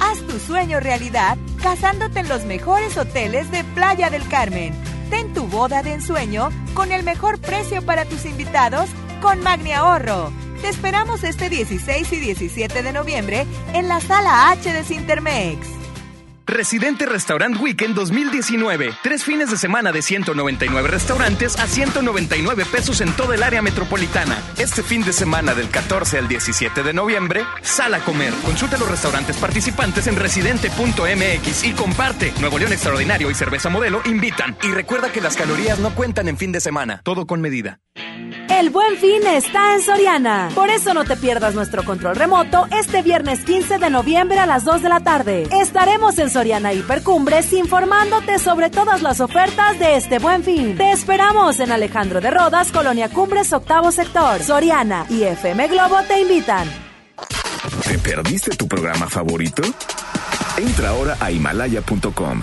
Haz tu sueño realidad casándote en los mejores hoteles de Playa del Carmen. Ten tu boda de ensueño con el mejor precio para tus invitados con Magni Ahorro. Te esperamos este 16 y 17 de noviembre en la sala H de Cintermex. Residente Restaurant Weekend 2019. Tres fines de semana de 199 restaurantes a 199 pesos en toda el área metropolitana. Este fin de semana del 14 al 17 de noviembre, sal a comer. Consulta los restaurantes participantes en residente.mx y comparte. Nuevo León Extraordinario y Cerveza Modelo invitan. Y recuerda que las calorías no cuentan en fin de semana. Todo con medida. El buen fin está en Soriana. Por eso no te pierdas nuestro control remoto este viernes 15 de noviembre a las 2 de la tarde. Estaremos en Soriana Hipercumbres informándote sobre todas las ofertas de este buen fin. Te esperamos en Alejandro de Rodas, Colonia Cumbres, octavo sector. Soriana y FM Globo te invitan. ¿Te perdiste tu programa favorito? Entra ahora a himalaya.com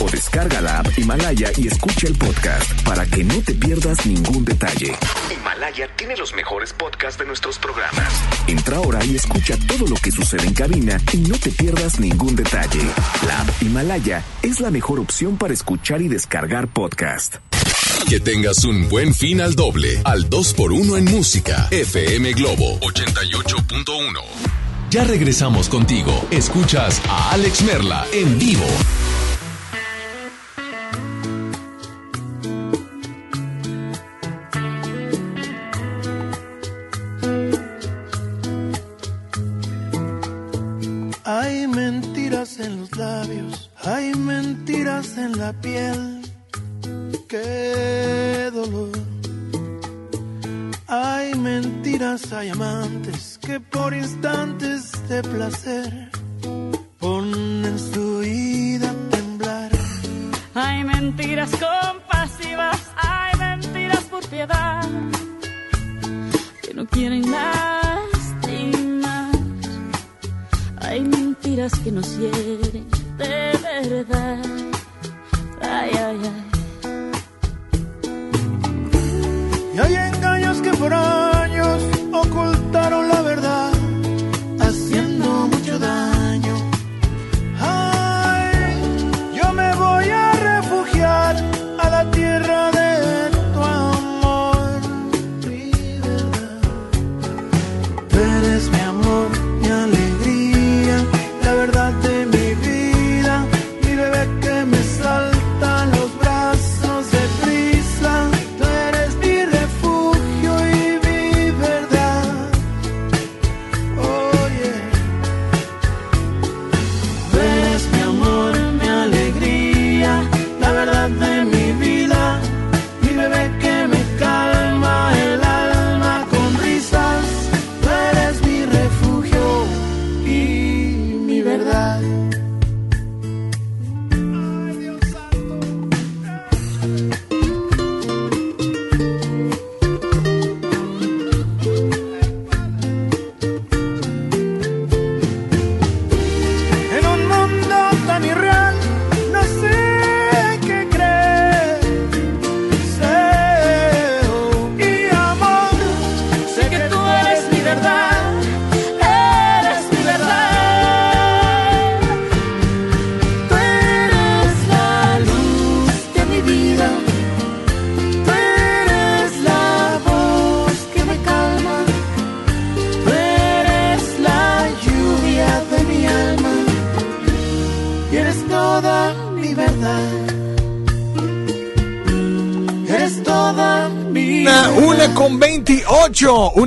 o descarga la app Himalaya y escucha el podcast para que no te pierdas ningún detalle. Himalaya tiene los mejores podcasts de nuestros programas. Entra ahora y escucha todo lo que sucede en cabina y no te pierdas ningún detalle. La app Himalaya es la mejor opción para escuchar y descargar podcast. Que tengas un buen fin al doble, al 2x1 en música. FM Globo 88.1. Ya regresamos contigo. Escuchas a Alex Merla en vivo. En la piel. Qué dolor. Hay mentiras, hay amantes que por instantes de placer ponen su vida a temblar. Hay mentiras compasivas, hay mentiras por piedad que no quieren lastimar. Hay mentiras que nos hieren de verdad. Ay, ay. Y hay engaños que por años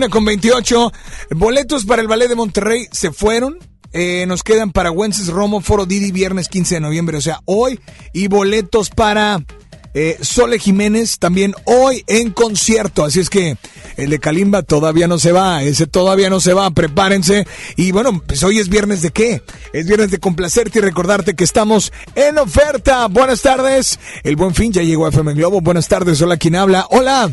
con 28. Boletos para el Ballet de Monterrey se fueron. Eh, nos quedan para Wences Romo, Foro Didi, viernes 15 de noviembre, o sea, hoy. Y boletos para eh, Sole Jiménez también hoy en concierto. Así es que el de Kalimba todavía no se va, ese todavía no se va, prepárense. Y bueno, pues hoy es viernes de qué? Es viernes de complacerte y recordarte que estamos en oferta. Buenas tardes. El buen fin ya llegó a FM Globo. Buenas tardes. Hola, ¿quién habla? Hola.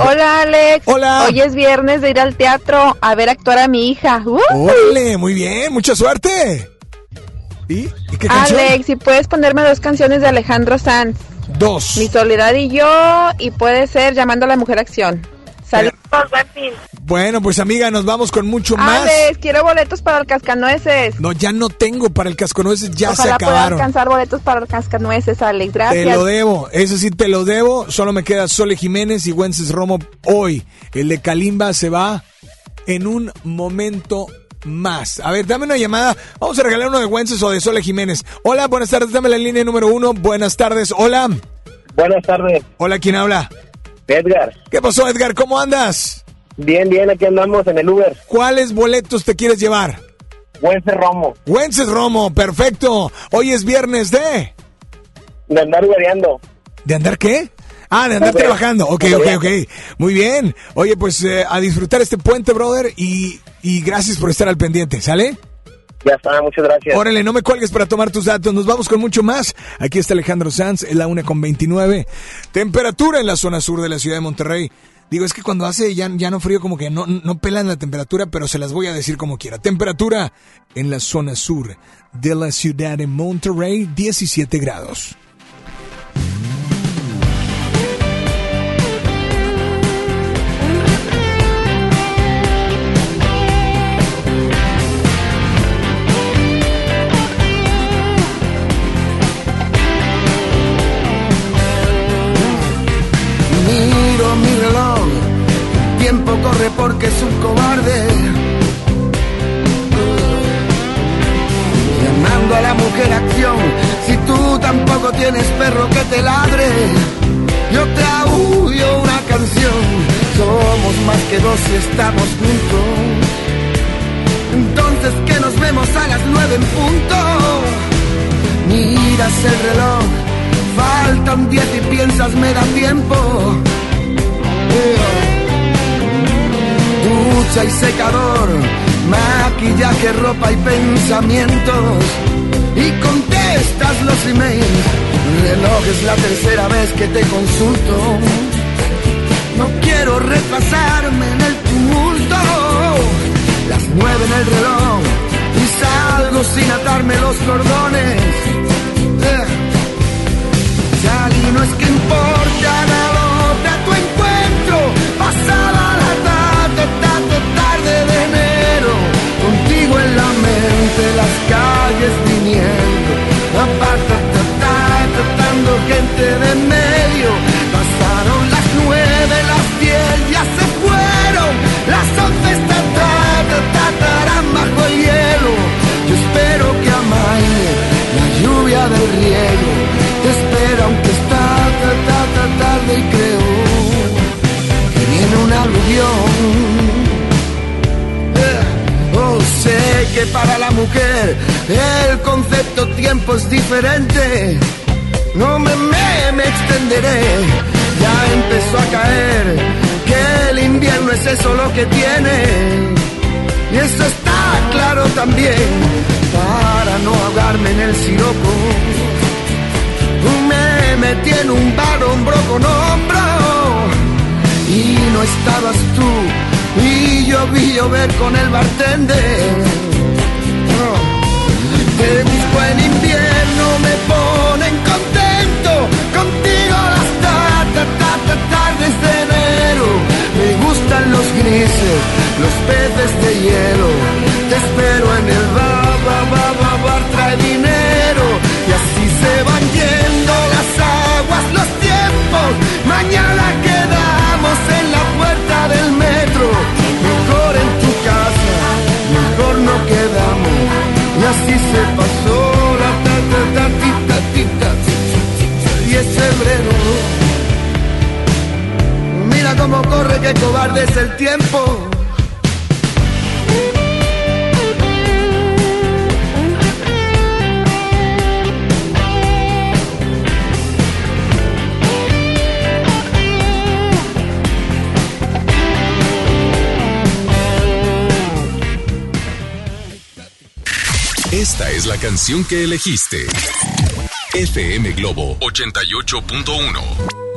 Hola Alex. Hola. Hoy es viernes de ir al teatro a ver actuar a mi hija. ¡Uh! Ole, muy bien, mucha suerte. ¿Y? ¿Y qué canción? Alex, si puedes ponerme dos canciones de Alejandro Sanz. Dos. Mi soledad y yo, y puede ser llamando a la mujer acción. Saludos, buen fin. Bueno, pues amiga, nos vamos con mucho más. Alex, quiero boletos para el cascanueces. No, ya no tengo para el casconueces, ya se Ojalá acabaron. alcanzar boletos para el cascanueces, Alex. Te Gracias. lo debo, eso sí te lo debo. Solo me queda Sole Jiménez y Wences Romo hoy. El de Kalimba se va en un momento más. A ver, dame una llamada. Vamos a regalar uno de Wences o de Sole Jiménez. Hola, buenas tardes, dame la línea número uno. Buenas tardes, hola. Buenas tardes. Hola, ¿quién habla? Edgar. ¿Qué pasó, Edgar? ¿Cómo andas? Bien, bien, aquí andamos en el Uber. ¿Cuáles boletos te quieres llevar? Wences Romo. Wences Romo, perfecto. Hoy es viernes de... De andar ubereando. ¿De andar qué? Ah, de andar trabajando. Ok, ok, ok. Muy bien. Oye, pues eh, a disfrutar este puente, brother, y, y gracias por estar al pendiente, ¿sale? Ya está, muchas gracias. Órale, no me cuelgues para tomar tus datos. Nos vamos con mucho más. Aquí está Alejandro Sanz, es la una con 29. Temperatura en la zona sur de la ciudad de Monterrey. Digo, es que cuando hace ya, ya no frío, como que no, no pelan la temperatura, pero se las voy a decir como quiera. Temperatura en la zona sur de la ciudad de Monterrey, 17 grados. Tiempo corre porque es un cobarde. Llamando a la mujer acción, si tú tampoco tienes perro que te ladre, yo te una canción. Somos más que dos y estamos juntos. Entonces que nos vemos a las nueve en punto. Miras el reloj, faltan diez y piensas me da tiempo. Ducha y secador, maquillaje, ropa y pensamientos. Y contestas los emails. Reloj es la tercera vez que te consulto. No quiero retrasarme en el tumulto. Las nueve en el reloj y salgo sin atarme los cordones. Eh. Salí, no es que importa de medio. Pasaron las nueve, las diez ya se fueron. Las once esta tarde, bajo el hielo. Yo espero que amaine la lluvia del riego. Te espero aunque está ta, ta, ta, tarde y creo que viene un aluvión. Eh, Oh, sé que para la mujer el concepto tiempo es diferente. No me, me, me extenderé, ya empezó a caer que el invierno es eso lo que tiene. Y eso está claro también, para no ahogarme en el siroco. Me metí en un bar hombro con hombro y no estabas tú y yo vi llover con el bartender. Te busco en invierno, me gustan los grises, los peces de hielo. Te espero en el bar, bar, bar, bar, bar, trae dinero. qué cobarde es el tiempo. Esta es la canción que elegiste. FM Globo 88.1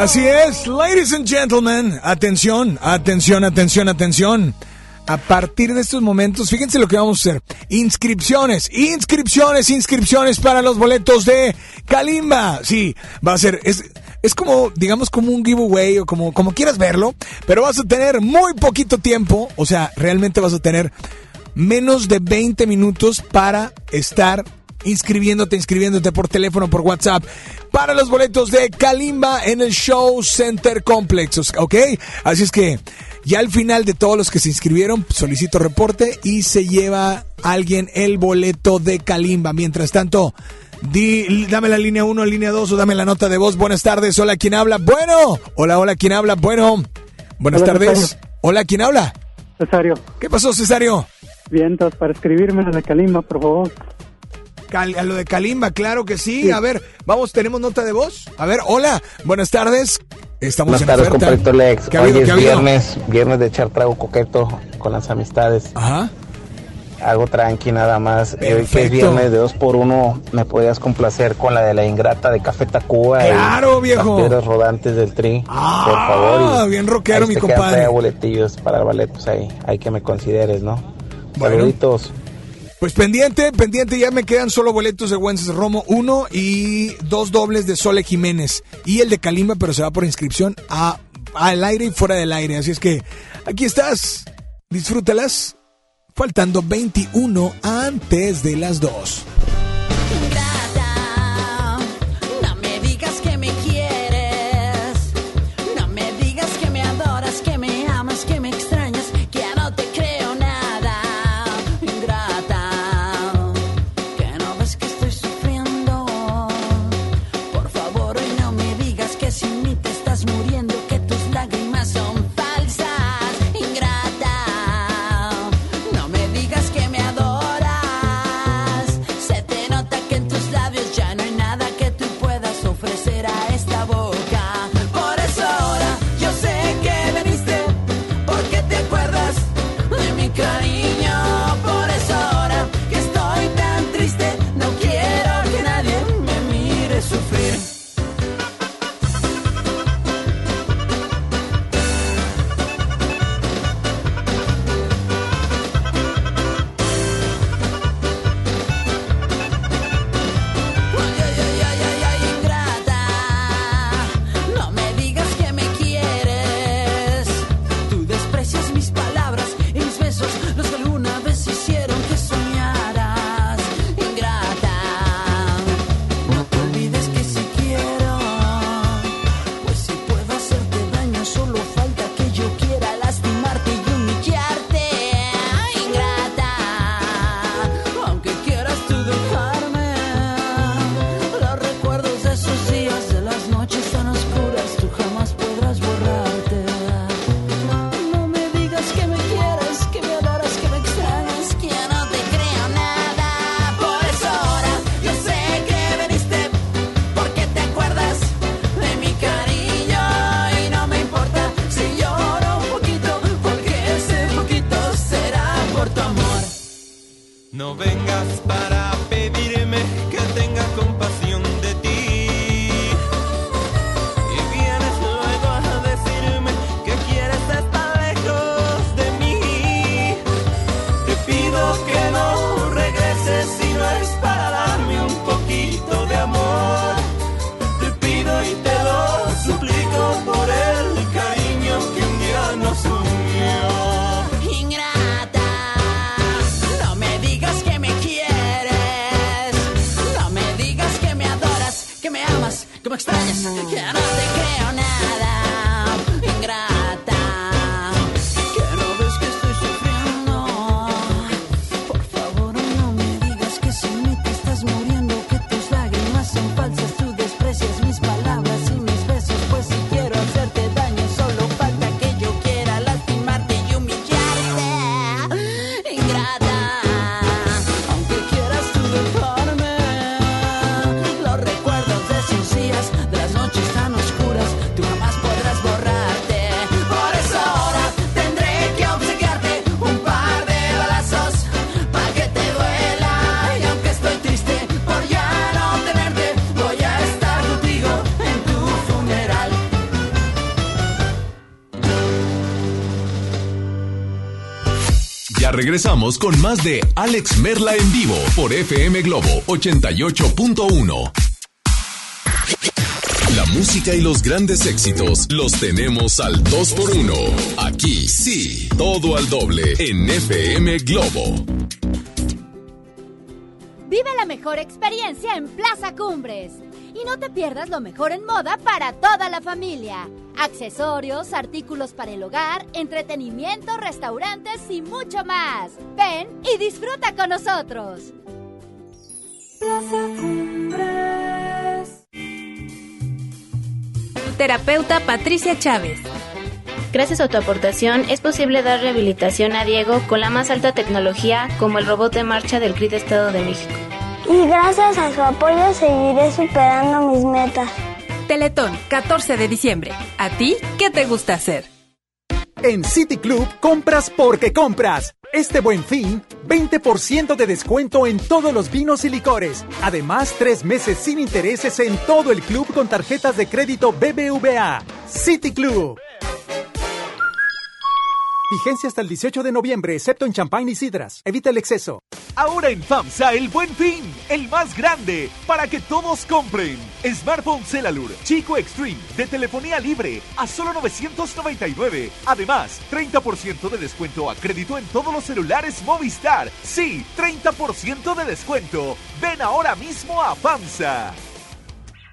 Así es, ladies and gentlemen, atención, atención, atención, atención. A partir de estos momentos, fíjense lo que vamos a hacer. Inscripciones, inscripciones, inscripciones para los boletos de Kalimba. Sí, va a ser, es, es como, digamos, como un giveaway o como, como quieras verlo, pero vas a tener muy poquito tiempo, o sea, realmente vas a tener menos de 20 minutos para estar inscribiéndote, inscribiéndote por teléfono, por WhatsApp, para los boletos de Kalimba en el Show Center Complex, ¿ok? Así es que ya al final de todos los que se inscribieron, solicito reporte y se lleva alguien el boleto de Kalimba. Mientras tanto, di, dame la línea 1, línea 2 o dame la nota de voz. Buenas tardes, hola, ¿quién habla? Bueno, hola, hola, ¿quién habla? Bueno, buenas Hola, tardes. Cesario. Hola, ¿quién habla? Cesario. ¿Qué pasó, Cesario? Vientos, para escribirme en la Calimba, por favor. Cal- a lo de Kalimba, claro que sí. A ver, vamos, ¿tenemos nota de voz? A ver, hola, buenas tardes. Estamos Buenas en tardes, oferta. compadrito Lex. ¿Qué ha Hoy habido? es ¿Qué ha habido? viernes, viernes de echar trago coqueto con las amistades. Ajá. Algo tranqui nada más. Y Hoy que es viernes de dos por uno, me podías complacer con la de la ingrata de Café Tacuba. y Claro, viejo. Las piedras rodantes del tri. Ah, por favor. y bien rockero, mi compadre. boletillos para el ballet, pues ahí, hay que me consideres, ¿no? Bueno. Saluditos. Pues pendiente, pendiente, ya me quedan solo boletos de Wences Romo, uno y dos dobles de Sole Jiménez. Y el de Kalimba, pero se va por inscripción a, al aire y fuera del aire. Así es que aquí estás, disfrútalas. Faltando 21 antes de las 2. Regresamos con más de Alex Merla en vivo por FM Globo 88.1. La música y los grandes éxitos los tenemos al 2x1. Aquí sí, todo al doble en FM Globo. Vive la mejor experiencia en Plaza Cumbres. Y no te pierdas lo mejor en moda para toda la familia. Accesorios, artículos para el hogar, entretenimiento, restaurantes y mucho más. Ven y disfruta con nosotros. Plaza Cumbres. Terapeuta Patricia Chávez. Gracias a tu aportación es posible dar rehabilitación a Diego con la más alta tecnología como el robot de marcha del CRIT Estado de México. Y gracias a su apoyo seguiré superando mis metas. Teletón, 14 de diciembre. ¿A ti qué te gusta hacer? En City Club compras porque compras. Este buen fin, 20% de descuento en todos los vinos y licores. Además, tres meses sin intereses en todo el club con tarjetas de crédito BBVA. City Club. Vigencia hasta el 18 de noviembre, excepto en champán y sidras. Evita el exceso. Ahora en FAMSA el buen fin, el más grande, para que todos compren. Smartphone Celalur Chico Extreme de telefonía libre a solo 999. Además, 30% de descuento a crédito en todos los celulares Movistar. Sí, 30% de descuento. Ven ahora mismo a FAMSA.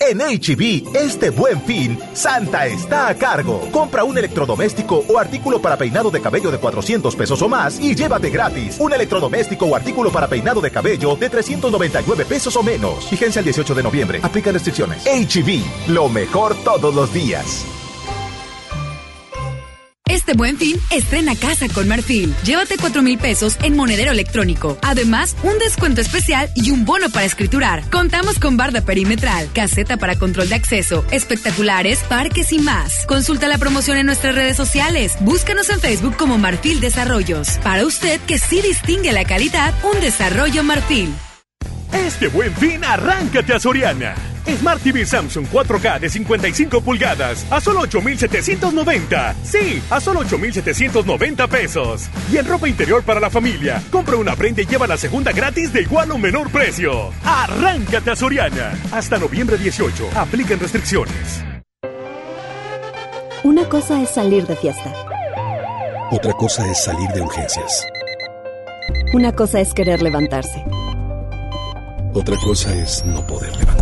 En HB, este buen fin, Santa está a cargo. Compra un electrodoméstico o artículo para peinado de cabello de 400 pesos o más y llévate gratis un electrodoméstico o artículo para peinado de cabello de 399 pesos o menos. Vigencia el 18 de noviembre. Aplica restricciones. HB, lo mejor todos los días. Este buen fin, estrena casa con Marfil. Llévate 4 mil pesos en monedero electrónico. Además, un descuento especial y un bono para escriturar. Contamos con barda perimetral, caseta para control de acceso, espectaculares, parques y más. Consulta la promoción en nuestras redes sociales. Búscanos en Facebook como Marfil Desarrollos. Para usted que sí distingue la calidad, un desarrollo Marfil. Este buen fin, arráncate a Soriana. Smart TV Samsung 4K de 55 pulgadas a solo 8,790. Sí, a solo 8,790 pesos. Y en ropa interior para la familia, compra una prenda y lleva la segunda gratis de igual o menor precio. Arráncate a Soriana. Hasta noviembre 18. Aplican restricciones. Una cosa es salir de fiesta. Otra cosa es salir de urgencias. Una cosa es querer levantarse. Otra cosa es no poder levantarse.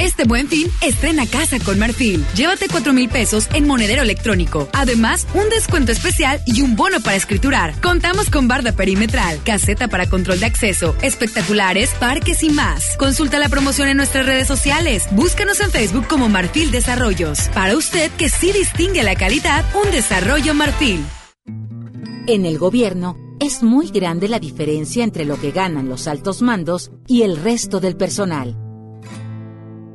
Este buen fin, estrena casa con Marfil. Llévate 4 mil pesos en monedero electrónico. Además, un descuento especial y un bono para escriturar. Contamos con barda perimetral, caseta para control de acceso, espectaculares, parques y más. Consulta la promoción en nuestras redes sociales. Búscanos en Facebook como Marfil Desarrollos. Para usted que sí distingue la calidad, un desarrollo Marfil. En el gobierno es muy grande la diferencia entre lo que ganan los altos mandos y el resto del personal.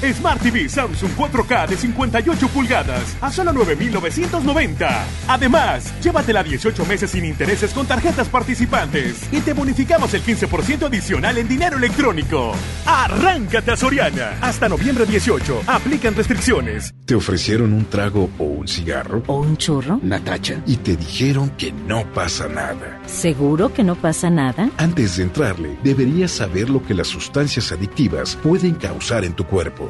Smart TV Samsung 4K de 58 pulgadas a solo 9,990. Además, llévatela 18 meses sin intereses con tarjetas participantes y te bonificamos el 15% adicional en dinero electrónico. Arráncate a Soriana. Hasta noviembre 18. Aplican restricciones. ¿Te ofrecieron un trago o un cigarro? ¿O un churro? Natacha. Y te dijeron que no pasa nada. ¿Seguro que no pasa nada? Antes de entrarle, deberías saber lo que las sustancias adictivas pueden causar en tu cuerpo.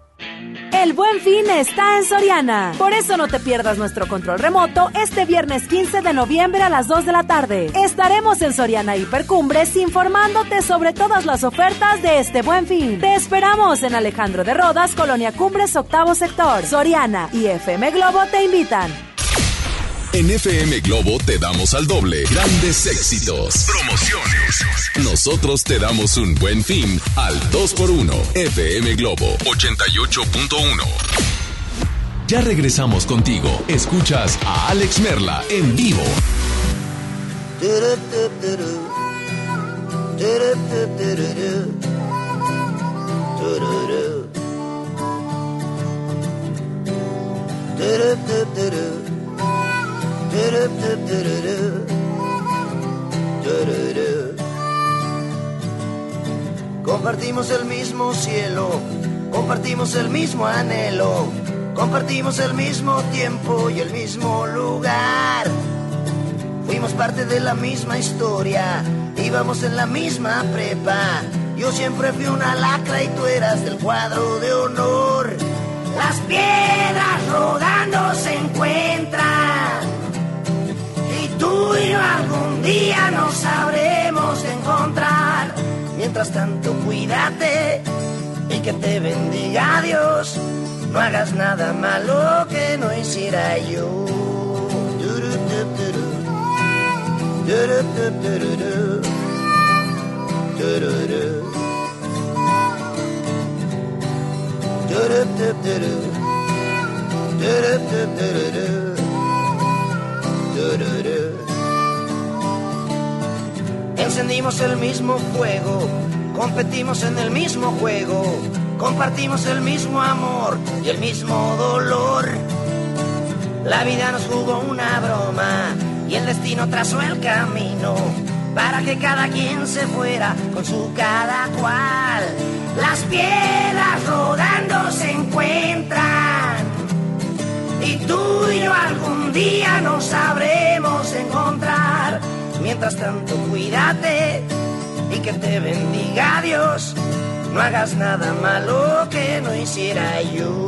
El buen fin está en Soriana. Por eso no te pierdas nuestro control remoto este viernes 15 de noviembre a las 2 de la tarde. Estaremos en Soriana Hipercumbres informándote sobre todas las ofertas de este buen fin. Te esperamos en Alejandro de Rodas, Colonia Cumbres, octavo sector. Soriana y FM Globo te invitan. En FM Globo te damos al doble. Grandes éxitos. Promociones. Nosotros te damos un buen fin al 2x1. FM Globo 88.1. Ya regresamos contigo. Escuchas a Alex Merla en vivo. Compartimos el mismo cielo, compartimos el mismo anhelo, compartimos el mismo tiempo y el mismo lugar. Fuimos parte de la misma historia, íbamos en la misma prepa. Yo siempre fui una lacra y tú eras del cuadro de honor. Las piedras rodando se encuentran tú y algún día nos sabremos encontrar. Mientras tanto, cuídate y que te bendiga Dios. No hagas nada malo que no hiciera yo. Encendimos el mismo fuego, competimos en el mismo juego, compartimos el mismo amor y el mismo dolor. La vida nos jugó una broma y el destino trazó el camino para que cada quien se fuera con su cada cual. Las piedras rodando se encuentran y tú y yo algún día nos sabremos encontrar. Mientras tanto, cuídate y que te bendiga Dios. No hagas nada malo que no hiciera yo.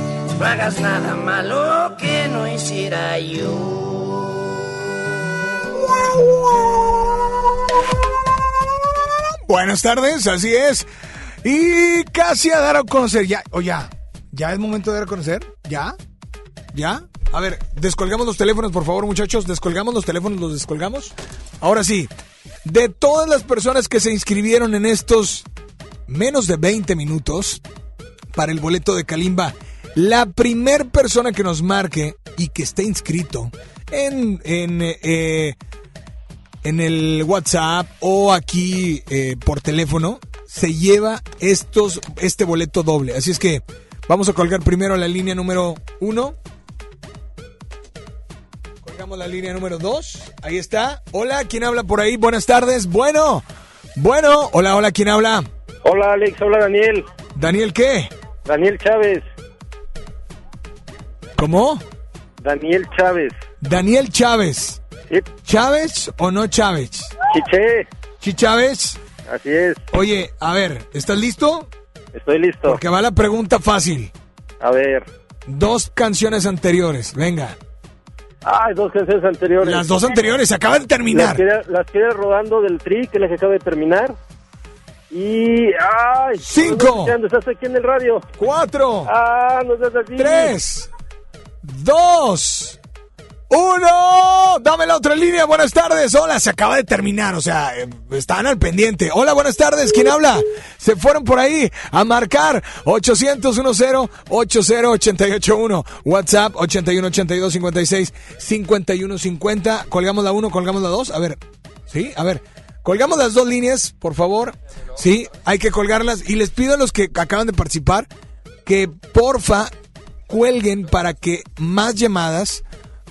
No hagas nada malo que no hiciera yo. Buenas tardes, así es. Y casi a dar a conocer, ya, o ya, ya es momento de dar a conocer, ya, ya. A ver, descolgamos los teléfonos, por favor, muchachos, descolgamos los teléfonos, los descolgamos. Ahora sí, de todas las personas que se inscribieron en estos menos de 20 minutos para el boleto de Kalimba La primer persona que nos marque y que esté inscrito en, en, eh, en el WhatsApp o aquí eh, por teléfono se lleva estos, este boleto doble. Así es que vamos a colgar primero la línea número uno. Colgamos la línea número dos. Ahí está. Hola, ¿quién habla por ahí? Buenas tardes. Bueno, bueno. Hola, hola, ¿quién habla? Hola Alex, hola Daniel. ¿Daniel qué? Daniel Chávez. ¿Cómo? Daniel Chávez. Daniel Chávez. ¿Chávez o no Chávez? Chiché. ¿Sí Chávez? Así es. Oye, a ver, ¿estás listo? Estoy listo. Porque va la pregunta fácil. A ver. Dos canciones anteriores, venga. Ay, dos canciones anteriores. Las dos anteriores, se acaban de terminar. Las quería, las quería rodando del tri, que las acaba de terminar. Y. ¡Ay! Cinco. Estás aquí en el radio. Cuatro. ¡Ah, no seas así! Tres. Dos. Uno. Dame la otra línea. Buenas tardes. Hola, se acaba de terminar. O sea, eh, están al pendiente. Hola, buenas tardes. ¿Quién habla? Se fueron por ahí a marcar 800 10 881 WhatsApp 81 82 56 51 50. Colgamos la 1, colgamos la 2. A ver. Sí, a ver. Colgamos las dos líneas, por favor. Sí, hay que colgarlas. Y les pido a los que acaban de participar que porfa cuelguen para que más llamadas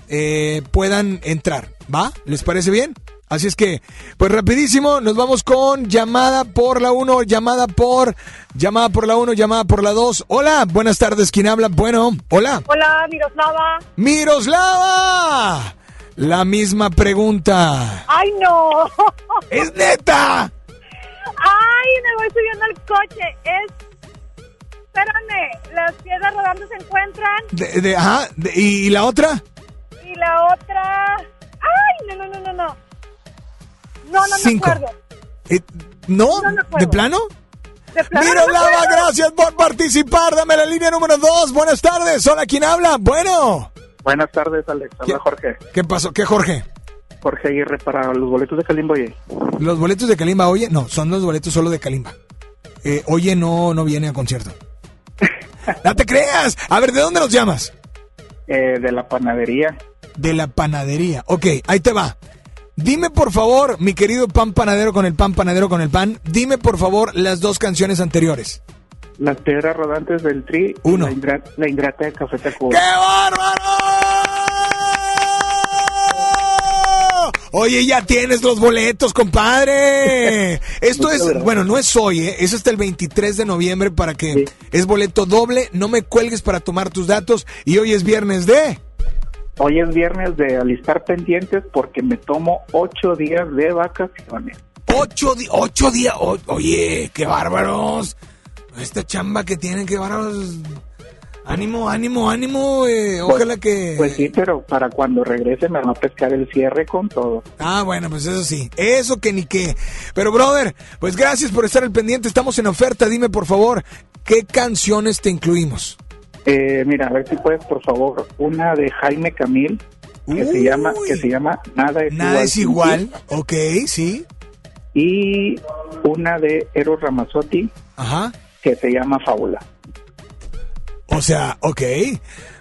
eh, puedan entrar. ¿Va? ¿Les parece bien? Así es que, pues rapidísimo, nos vamos con llamada por la 1, llamada por, llamada por la 1, llamada por la 2. Hola, buenas tardes, ¿quién habla? Bueno, hola. Hola, Miroslava. Miroslava. La misma pregunta. ¡Ay, no! ¡Es neta! ¡Ay, me voy subiendo al coche! Es... Espérame, las piedras rodando se encuentran. De, de- ajá, de- ¿y, y la otra? Y la otra... ¡Ay, no, no, no, no, no! No, no Cinco. me acuerdo. Eh, ¿No? No acuerdo. ¿De plano? De plano no me Miroslava, acuerdo. gracias por participar. Dame la línea número 2. Buenas tardes. Hola, ¿quién habla? Bueno. Buenas tardes, Alex. Habla Jorge. ¿Qué pasó? ¿Qué, Jorge? Jorge Aguirre para los boletos de Kalimba Oye. Los boletos de Kalimba, oye, no, son los boletos solo de Kalimba. Eh, oye, no, no viene a concierto. ¡No te creas! A ver, ¿de dónde nos llamas? Eh, de la panadería. De la panadería. Ok, ahí te va. Dime por favor, mi querido pan panadero con el pan panadero con el pan, dime por favor las dos canciones anteriores. Las piedras rodantes del Tri. Uno. La, ingra- la ingrata de Café Tacuba. ¡Qué Oye, ya tienes los boletos, compadre. Esto es, bueno, no es hoy, ¿eh? es hasta el 23 de noviembre para que es boleto doble. No me cuelgues para tomar tus datos. Y hoy es viernes de. Hoy es viernes de alistar pendientes porque me tomo ocho días de vacaciones. Ocho, di- ocho días. oye, qué bárbaros. Esta chamba que tienen, qué bárbaros. Ánimo, ánimo, ánimo. eh, ojalá que. Pues sí, pero para cuando regrese me va a pescar el cierre con todo. Ah, bueno, pues eso sí. Eso que ni qué. Pero, brother, pues gracias por estar al pendiente. Estamos en oferta. Dime, por favor, ¿qué canciones te incluimos? Eh, mira, a ver si puedes, por favor, una de Jaime Camil que se llama que se llama Nada es Nada igual. es igual. Ok, sí. Y una de Eros Ramazzotti Ajá. que se llama Fábula. O sea, ok.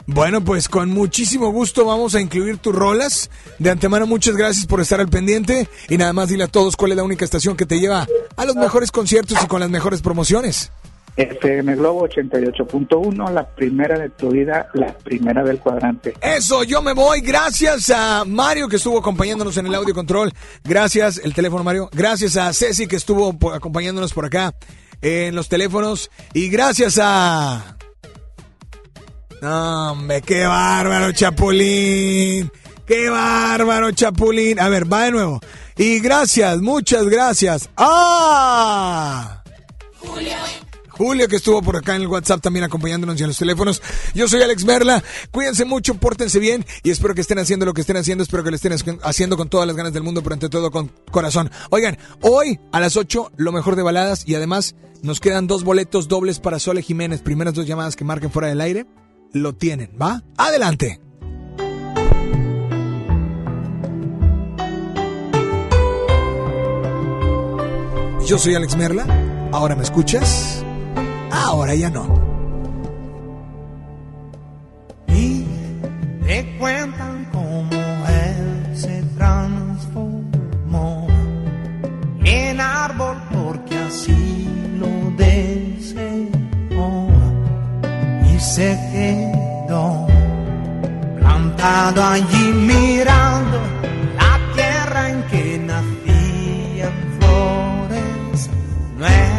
Bueno, pues con muchísimo gusto vamos a incluir tus rolas. De antemano, muchas gracias por estar al pendiente. Y nada más dile a todos cuál es la única estación que te lleva a los mejores conciertos y con las mejores promociones. FM Globo 88.1, la primera de tu vida, la primera del cuadrante. Eso, yo me voy. Gracias a Mario que estuvo acompañándonos en el audio control. Gracias, el teléfono Mario. Gracias a Ceci que estuvo acompañándonos por acá en los teléfonos. Y gracias a... No, hombre, qué bárbaro, Chapulín. Qué bárbaro, Chapulín. A ver, va de nuevo. Y gracias, muchas gracias. ¡Ah! Julio que estuvo por acá en el WhatsApp también acompañándonos y en los teléfonos. Yo soy Alex Merla. Cuídense mucho, pórtense bien y espero que estén haciendo lo que estén haciendo. Espero que lo estén haciendo con todas las ganas del mundo, pero ante todo con corazón. Oigan, hoy a las 8 lo mejor de baladas y además nos quedan dos boletos dobles para Sole Jiménez. Primeras dos llamadas que marquen fuera del aire lo tienen, ¿va? Adelante. Yo soy Alex Merla. ¿Ahora me escuchas? Ahora ya no. Y te cuentan cómo él se transformó en árbol porque así lo de se quedó plantado allí mirando la tierra en que nacían flores nuevas.